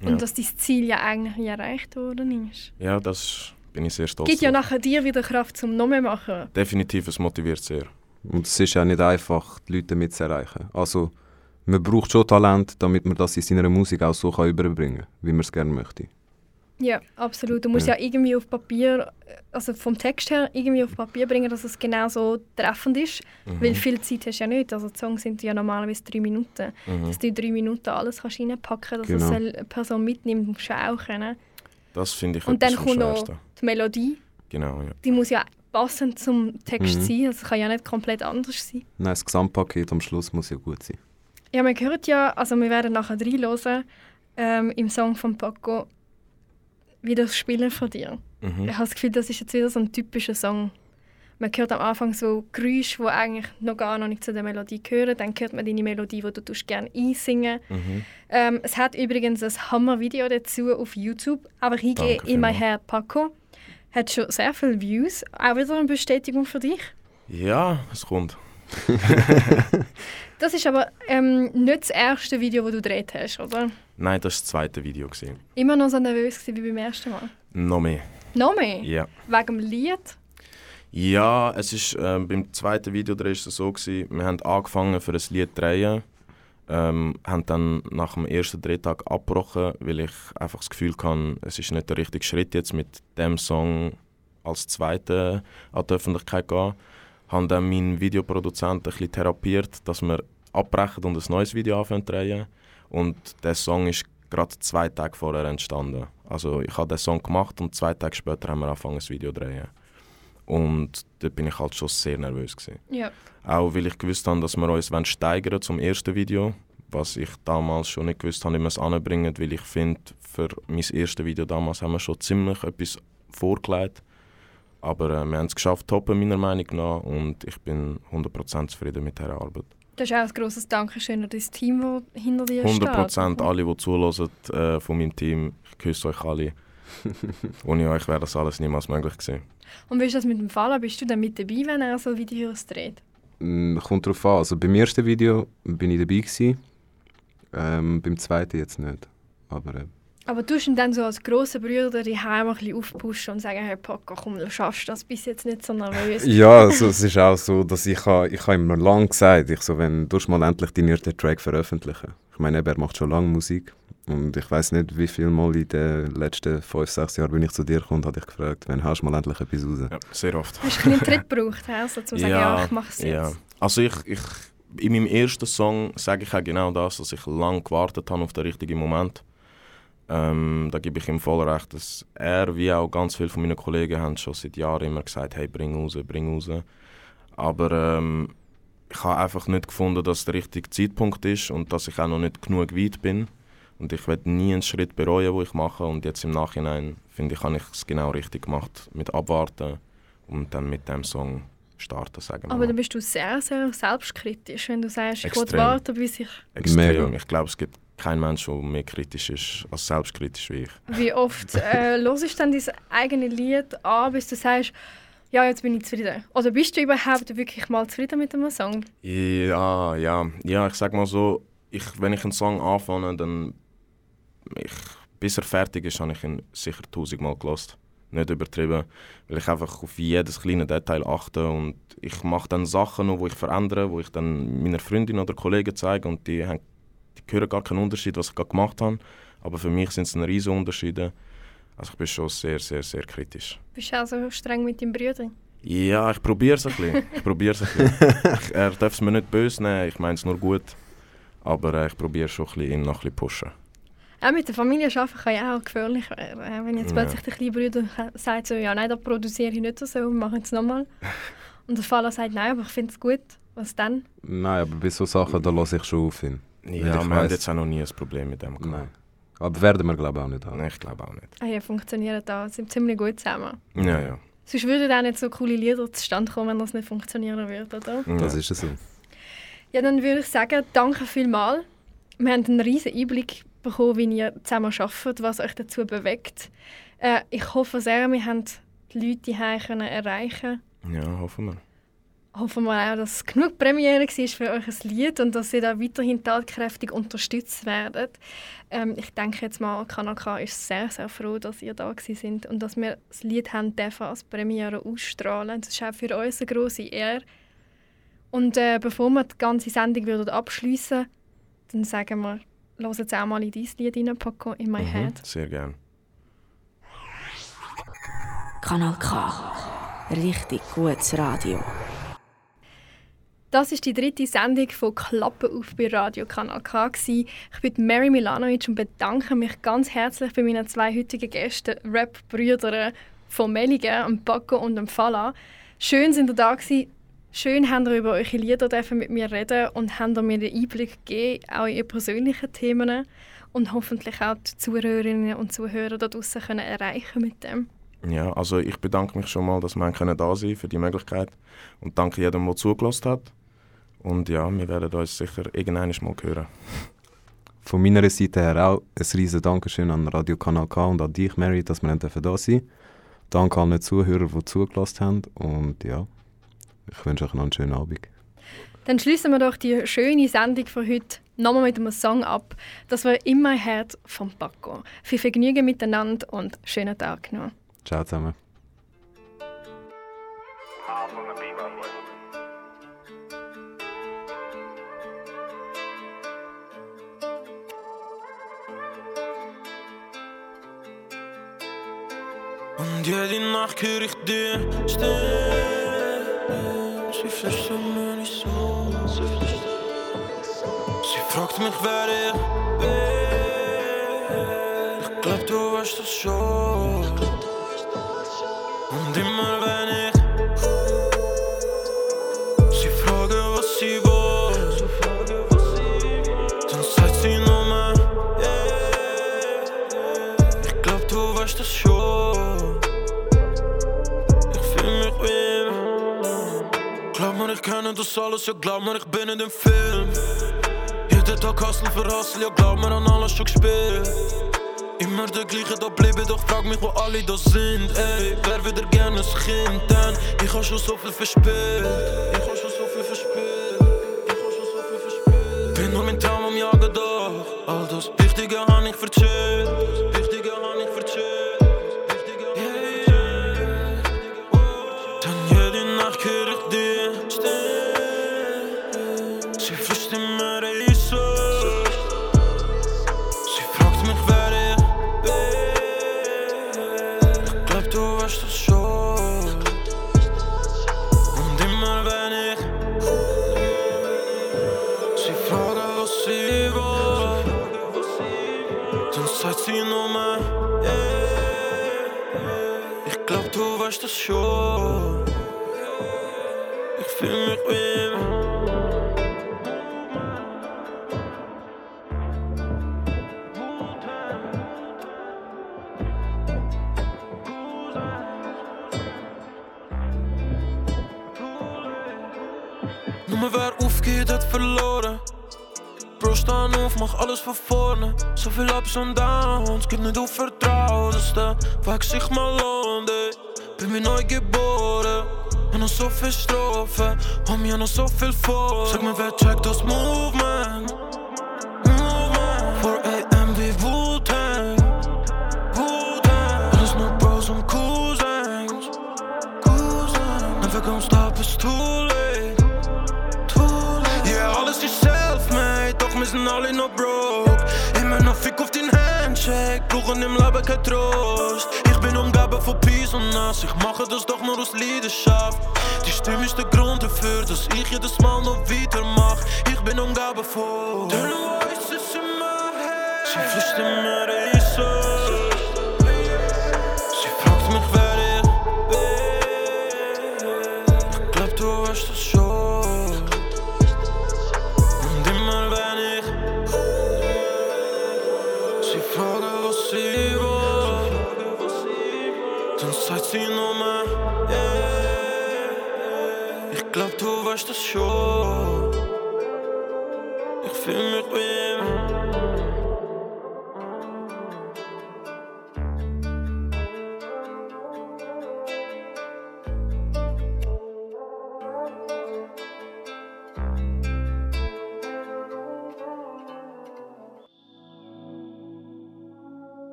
[SPEAKER 4] Mhm. Ja,
[SPEAKER 2] Und dass dein Ziel ja eigentlich erreicht worden ist.
[SPEAKER 4] ja das bin ich sehr stolz
[SPEAKER 2] Gibt ja nachher dir wieder Kraft zum noch mehr machen.
[SPEAKER 4] Definitiv, es motiviert sehr.
[SPEAKER 5] Und es ist auch nicht einfach, die Leute damit zu erreichen. Also, man braucht schon Talent, damit man das in seiner Musik auch so kann überbringen kann, wie man es gerne möchte.
[SPEAKER 2] Ja, absolut. Du musst ja. irgendwie auf Papier, also vom Text her, irgendwie auf Papier bringen, dass es genau so treffend ist.
[SPEAKER 4] Mhm.
[SPEAKER 2] Weil viel Zeit hast du ja nicht. Also die Songs sind ja normalerweise drei Minuten.
[SPEAKER 4] Mhm.
[SPEAKER 2] Dass du in drei Minuten alles kannst reinpacken kannst, dass
[SPEAKER 5] Genau.
[SPEAKER 2] es eine Person mitnimmt, musst du auch können.
[SPEAKER 4] Das finde ich
[SPEAKER 2] Und dann kommt noch die Melodie.
[SPEAKER 4] Genau, ja.
[SPEAKER 2] Die muss ja passend zum Text
[SPEAKER 5] Mhm.
[SPEAKER 2] sein. Also es kann ja nicht komplett anders sein.
[SPEAKER 5] Nein, das Gesamtpaket am Schluss muss ja gut sein.
[SPEAKER 2] Ja, man hört ja, also wir werden nachher reinhören, ähm, im Song von Paco, wie das Spielen von dir.
[SPEAKER 4] Mhm.
[SPEAKER 2] Ich habe das Gefühl, das ist jetzt wieder so ein typischer Song. Man hört am Anfang so Geräusche, die eigentlich noch gar noch nicht zu der Melodie gehören. Dann hört man deine Melodie, die du gerne einsingen
[SPEAKER 4] Mhm.
[SPEAKER 2] ähm, Es hat übrigens ein Hammer-Video dazu auf YouTube. Aber ich gehe in
[SPEAKER 4] vielmals.
[SPEAKER 2] head Paco. Hat schon sehr viele Views. Auch wieder eine Bestätigung für dich.
[SPEAKER 4] Ja, es kommt.
[SPEAKER 2] Das ist aber ähm, nicht das erste Video, das du gedreht hast, oder?
[SPEAKER 4] Nein, das war das zweite Video. Gewesen.
[SPEAKER 2] Immer noch so nervös gewesen wie beim ersten Mal.
[SPEAKER 4] Noch mehr.
[SPEAKER 2] Noch mehr?
[SPEAKER 4] Ja.
[SPEAKER 2] Wegen dem Lied?
[SPEAKER 4] Ja, es ist ähm, beim zweiten Video ist es so gewesen, wir haben angefangen für ein Lied zu drehen, ähm, haben dann nach dem ersten Drehtag abgebrochen, weil ich einfach das Gefühl hatte, es ist nicht der richtige Schritt jetzt mit dem Song als zweiten an die Öffentlichkeit gehen. Haben dann meinen Videoproduzenten ein bisschen therapiert, dass wir abbrechen und ein neues Video anfangen drehen. Und der Song ist gerade zwei Tage vorher entstanden. Also ich habe den Song gemacht und zwei Tage später haben wir angefangen, ein Video zu drehen. Und dort bin ich halt schon sehr nervös. Gewesen.
[SPEAKER 2] Ja.
[SPEAKER 4] Auch weil ich gewusst habe, dass wir uns steigern zum ersten Video. Was ich damals schon nicht gewusst habe, wie wir es anbringen. Weil ich finde, für mein erstes Video damals haben wir schon ziemlich etwas vorgelegt. Aber äh, wir haben es geschafft, toppen meiner Meinung nach. Und ich bin 100% zufrieden mit dieser Arbeit.
[SPEAKER 2] Das ist auch ein grosses Dankeschön an das Team, das hinter dir
[SPEAKER 4] 100%
[SPEAKER 2] steht.
[SPEAKER 4] alle, die zuhören äh, von meinem Team, ich küsse euch alle. Ohne euch wäre das alles niemals möglich gewesen.
[SPEAKER 2] Und wie ist das mit dem Fall? Bist du dann mit dabei, wenn er so Videos dreht?
[SPEAKER 5] Mm, Kommt drauf an. Also beim ersten Video bin ich dabei gewesen. Ähm, beim zweiten jetzt nicht. Aber äh,
[SPEAKER 2] Aber du ihn dann so als grosser Bruder die Heim ein bisschen aufpushen und sagen, hey Paco, komm, du schaffst das bis jetzt nicht so nervös.
[SPEAKER 5] ja, also, es ist auch so, dass ich, ha- ich habe immer lange gesagt, ich so, wenn du mal endlich deinen ersten Track veröffentlichen. Ich meine, eben, er macht schon lange Musik. Und ich weiß nicht, wie viel Mal in den letzten fünf, sechs Jahren bin ich zu dir gekommen und habe dich gefragt, wann hast du mal endlich etwas raus?
[SPEAKER 4] Ja, sehr oft.
[SPEAKER 2] Hast du einen Tritt gebraucht, also, um zu sagen, ja, ich mache es jetzt?
[SPEAKER 4] Ja. Also ich, ich, in meinem ersten Song sage ich auch genau das, dass ich lange gewartet habe auf den richtigen Moment. Ähm, da gebe ich ihm voll recht, dass er wie auch ganz viele von meinen Kollegen haben schon seit Jahren immer gesagt, hey, bring raus, bring raus. Aber ähm, ich habe einfach nicht gefunden, dass es der richtige Zeitpunkt ist und dass ich auch noch nicht genug weit bin. Und ich werde nie einen Schritt bereuen, den ich mache. Und jetzt im Nachhinein finde ich, habe ich es genau richtig gemacht. Mit Abwarten und dann mit dem Song starten, sagen wir
[SPEAKER 2] Aber dann bist du sehr, sehr selbstkritisch, wenn du sagst, ich will
[SPEAKER 4] Extrem.
[SPEAKER 2] warten, bis ich...
[SPEAKER 4] Extrem.
[SPEAKER 5] Mega.
[SPEAKER 4] Ich glaube, es gibt keinen Menschen, der mehr kritisch ist als selbstkritisch wie ich.
[SPEAKER 2] Wie oft äh, hörst du dann dein eigenes Lied an, bis du sagst, ja, jetzt bin ich zufrieden? Oder bist du überhaupt wirklich mal zufrieden mit einem Song?
[SPEAKER 4] Ja, ja, ja. Ich sag mal so, ich, wenn ich einen Song anfange, dann ich, bis er fertig ist, habe ich ihn sicher tausendmal gelost. Nicht übertrieben, weil ich einfach auf jedes kleine Detail achte und ich mache dann Sachen noch, wo ich verändere, wo ich dann meiner Freundin oder Kollegen zeige und die, haben, die hören gar keinen Unterschied, was ich gerade gemacht habe. Aber für mich sind es ein riesen Unterschiede. Also ich bin schon sehr, sehr, sehr kritisch.
[SPEAKER 2] Bist du auch so streng mit deinem Bruder?
[SPEAKER 4] Ja, ich probiere es ein bisschen. Ich probiere es ein bisschen. Ich, er darf es mir nicht böse nehmen, ich meine es nur gut. Aber äh, ich probiere schon ein bisschen, ihn noch ein bisschen pushen.
[SPEAKER 2] Auch mit der Familie arbeiten kann ja auch gefährlich werden. äh, Wenn jetzt
[SPEAKER 4] Ja.
[SPEAKER 2] plötzlich der kleine Bruder sagt, so, ja, nein, das produziere ich nicht so, wir machen es nochmal. Und der Vater sagt, nein, aber ich finde es gut. Was dann?
[SPEAKER 5] Nein, aber bei so Sachen, da lasse ich schon auf ihn.
[SPEAKER 4] Ja, wir haben jetzt auch noch nie ein Problem mit dem gehabt.
[SPEAKER 5] Nein. Aber werden wir, glaube ich, auch nicht haben.
[SPEAKER 4] Nein, ich glaube auch nicht.
[SPEAKER 2] Ah, ja, funktionieren da, sind ziemlich gut zusammen.
[SPEAKER 4] Ja, ja.
[SPEAKER 2] Sonst würden auch nicht so coole Lieder zustande kommen, wenn das nicht funktionieren würde, oder?
[SPEAKER 5] Das
[SPEAKER 4] ja.
[SPEAKER 5] ist es so.
[SPEAKER 2] Ja, dann würde ich sagen, danke vielmals. Wir haben einen riesen Einblick bekommen, wie ihr zusammen arbeitet, was euch dazu bewegt. Äh, ich hoffe sehr, wir haben die Leute hier können erreichen
[SPEAKER 4] ja, hoffen wir.
[SPEAKER 2] Hoffen wir auch, dass es genug Premiere war für euch ein Lied und dass ihr da weiterhin tatkräftig unterstützt werdet. Ähm, ich denke jetzt mal, Kanal K ist sehr, sehr froh, dass ihr da sind und dass wir das Lied haben dürfen als Premiere ausstrahlen. Das ist auch für uns eine grosse Ehre. Und äh, bevor wir die ganze Sendung würden abschliessen, dann sagen wir, hören jetzt auch mal in dein Lied rein, Paco, in my
[SPEAKER 4] Mhm,
[SPEAKER 2] head.
[SPEAKER 4] sehr gern.
[SPEAKER 1] Kanal K. Richtig gutes Radio.
[SPEAKER 2] Das ist die dritte Sendung von Klappe auf bei Radio Kanal K. Ich bin Mary Milanovic und bedanke mich ganz herzlich bei meinen zwei heutigen Gästen, Rap-Brüdern von Melligen, dem Paco und dem Fala. Schön sind ihr da gewesen. Schön habt ihr über eure Lieder mit mir reden und habt ihr mir den Einblick gegeben, auch in ihre persönlichen Themen und hoffentlich auch die Zuhörerinnen und Zuhörer da draussen können erreichen mit dem.
[SPEAKER 4] Ja, also ich bedanke mich schon mal, dass wir da sein für die Möglichkeit und danke jedem, der zugelassen hat. Und ja, wir werden uns sicher irgendwann mal hören.
[SPEAKER 5] Von meiner Seite her auch ein riesen Dankeschön an Radio Kanal K und an dich, Mary, dass wir da sein dürfen. Danke an alle Zuhörer, die zugelassen haben. Und ja, ich wünsche euch noch einen schönen Abend.
[SPEAKER 2] Dann schließen wir doch die schöne Sendung von heute nochmal mit einem Song ab. Das war «Immer Herz» von Paco. Viel Vergnügen miteinander und schönen Tag noch.
[SPEAKER 5] Ciao zusammen.
[SPEAKER 3] Und jede Nacht höre ich dir still. Sie mir nicht so. Sie fragt mich, wer ich bin. Ich glaub, du weißt das schon. Und immer wenn ich kenne das alles, ja glaub mir, ich bin in dem Film. Jeden Tag Hassel für Hassel, ja glaub mir, an alles schon gespielt. Immer der gleiche da bleiben, doch frag mich, wo alle da sind. Ey, wer wieder gerne ein Kind, denn ich hab schon so viel verspielt. Ich hab schon so viel verspielt. Ich hab schon so viel verspielt. Bin nur mein Traum am Jagen, doch all das Wichtige hab ich verchillt. Verloren. Bro, staan auf, mach alles von vorne. So viel Ups und Downs, gib nicht auf Vertrauen. Das ist der Weg sich mal lohnt, ey. Bin mir neu geboren. Hab noch so viel Strophen, hab mir noch so viel vor. Sag mir, wer checkt das Movement? Movement. Sind alle noch broke. Immer noch Fick auf den Handshake, brauchen im Leben kein Trost. Ich bin umgeben von Peace und Nass, ich mache das doch nur aus Leidenschaft. Die Stimme ist der Grund dafür, dass ich jedes Mal noch weitermach. Ich bin umgeben von den Voices in my head. Sie flüstern mir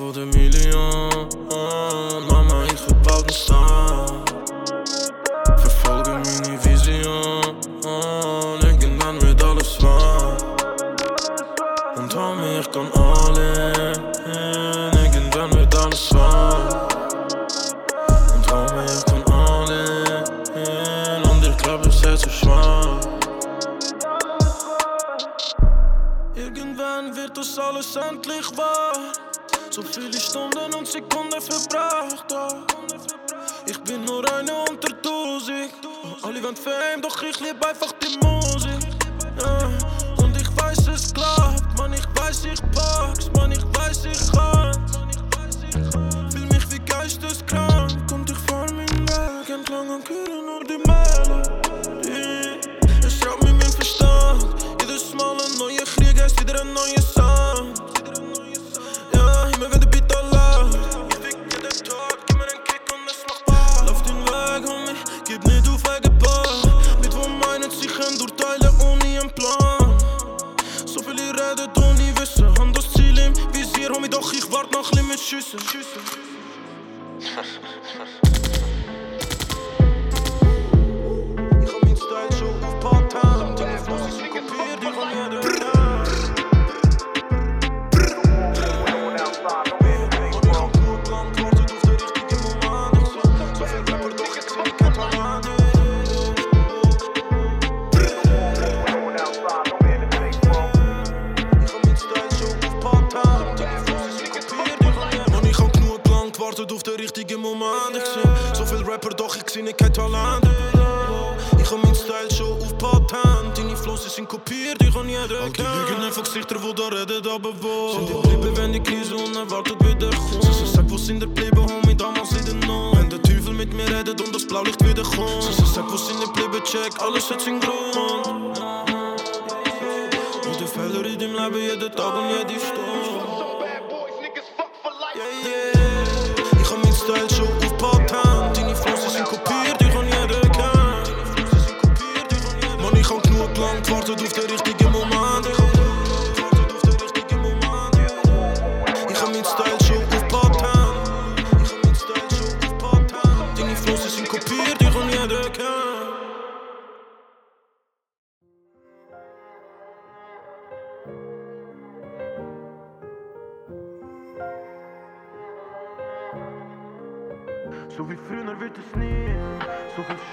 [SPEAKER 3] pour 2000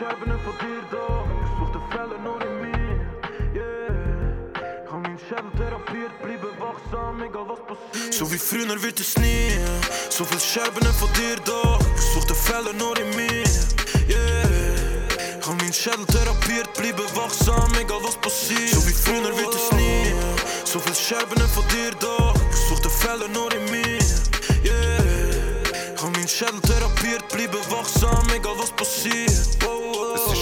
[SPEAKER 3] So viel Scherben von dir da. Ich such den Fehler nur in mir. Yeah. Ich hab meinen Schädel therapiert, bleibe wachsam, egal was passiert. So wie früher wird es nie. So viel Scherben von dir da. Ich such den Fehler nur in mir. Yeah. Ich hab meinen Schädel therapiert, bleibe wachsam, egal was passiert. So wie früher wird es nie. So viel Scherben von dir da. Ich such den Fehler nur in mir. Yeah. Ich hab meinen Schädel therapiert, bleibe wachsam, egal was passiert. Oh,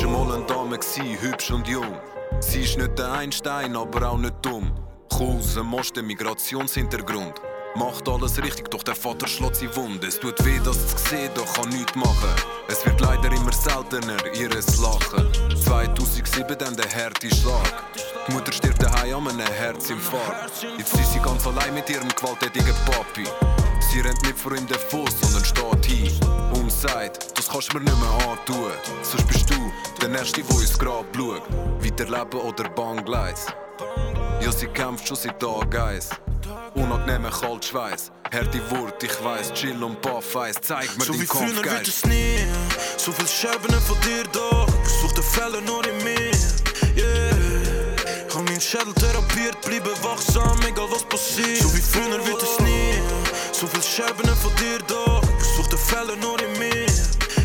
[SPEAKER 6] war einmal eine Dame, gewesen, hübsch und jung. Sie ist nicht der Einstein, aber auch nicht dumm. Ein Most, ein Migrationshintergrund. Macht alles richtig, doch der Vater schlägt sie wund. Es tut weh, das zu sehen, doch kann nichts machen. Es wird leider immer seltener, ihres Lachen. 2007 dann der harte Schlag. Die Mutter stirbt daheim an einem Herzinfarkt. Jetzt ist sie ganz allein mit ihrem gewalttätigen Papi. Sie rennt nicht vor ihm davon, sondern steht hin und sagt, das kannst du mir nicht mehr antun. Sonst bist du der Nächste, der ins Grab schaut. Weiterleben oder Bahngleis. Ja, sie kämpft schon seit Tag eins. Unangenehmer Kaltschweiß, harte Wut, ich weiß, chill und Puff Eis, zeig mir
[SPEAKER 3] So wie
[SPEAKER 6] den
[SPEAKER 3] früher wird es nie. So viel Scherben von dir da. Ich such den Fehler nur in mir. Yeah. Hab meinen Schädel therapiert, bleibe wachsam, egal was passiert. So wie früher wird es nie. So viel Scherben von dir da. Ich such den Fehler nur in mir.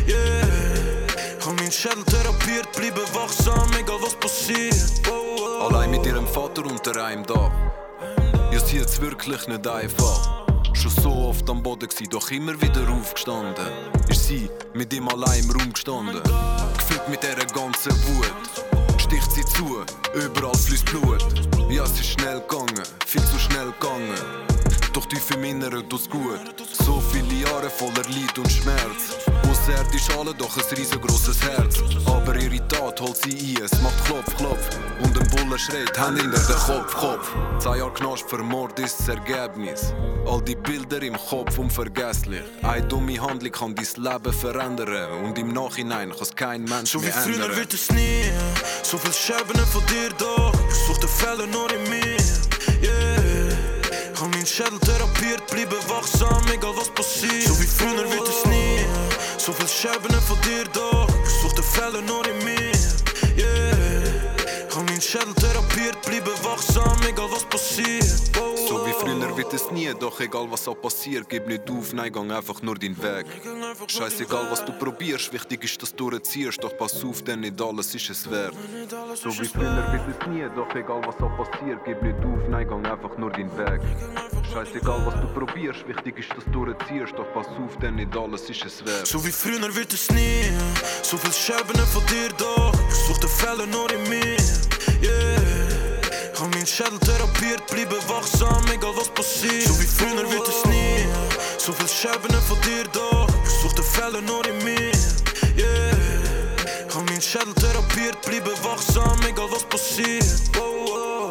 [SPEAKER 3] Yeah. Hab meinen Schädel therapiert, bleibe wachsam, egal was passiert. Oh, oh.
[SPEAKER 6] Allein mit ihrem Vater unter einem Dach. Ja, sie hat's wirklich nicht einfach. Schon so oft am Boden gsi, doch immer wieder aufgestanden. Ist sie mit ihm allein im Raum gestanden. Gefühlt mit ihrer ganzen Wut. Sticht sie zu, überall fließt Blut. Ja, es ist schnell gegangen, viel zu schnell gegangen. Doch tief im Inneren tut's gut. So viele Jahre voller Leid und Schmerz. Außerdisch alle, doch ein riesengroßes Herz. Aber ihre Tat holt sie ein, es macht Klopf, Klopf. Und ein Bulle schreit, Hand hinter den Kopf, Kopf. Zwei Jahre Knast für Mord ist das Ergebnis. All die Bilder im Kopf unvergesslich. Eine dumme Handlung kann dein Leben verändern. Und im Nachhinein kann's kein Mensch
[SPEAKER 3] So wie
[SPEAKER 6] mehr
[SPEAKER 3] früher
[SPEAKER 6] ändern.
[SPEAKER 3] wird es nie. So viel Scherben von dir da. Ich such den Fehler nur in mir. Hab meinen Schädel therapiert, bleibe wachsam, egal was passiert. So wie früher wird es nie. So viel Scherben von dir da. Ich such den Fehler nur in mir. Yeah. Meinen Schädel therapiert, bleibe wachsam, egal was passiert. Oh,
[SPEAKER 6] So wie früher wird es nie, doch egal was auch passiert, gib nicht auf, nein, gang einfach nur deinen Weg. Scheißegal was du probierst, wichtig ist, dass du durchziehst, doch pass auf, denn nicht alles ist es wert. So wie früher wird es nie, doch egal was auch passiert, gib nicht auf, nein, gang einfach nur deinen Weg. Scheißegal was du probierst, wichtig ist, dass du durchziehst, doch pass auf, denn nicht alles ist es wert.
[SPEAKER 3] So wie früher wird es nie, so viel Scherben von dir doch. Ich such den Fehler nur in mir, yeah. har min meinen Schädel therapiert, bleibe wachsam, egal was passiert. So wie früher wird es nie, so viel Scherben von dir doch. Such den Fehler nur in mir, yeah. min hab meinen Schädel therapiert, bleibe wachsam, egal was passiert. Oh, oh.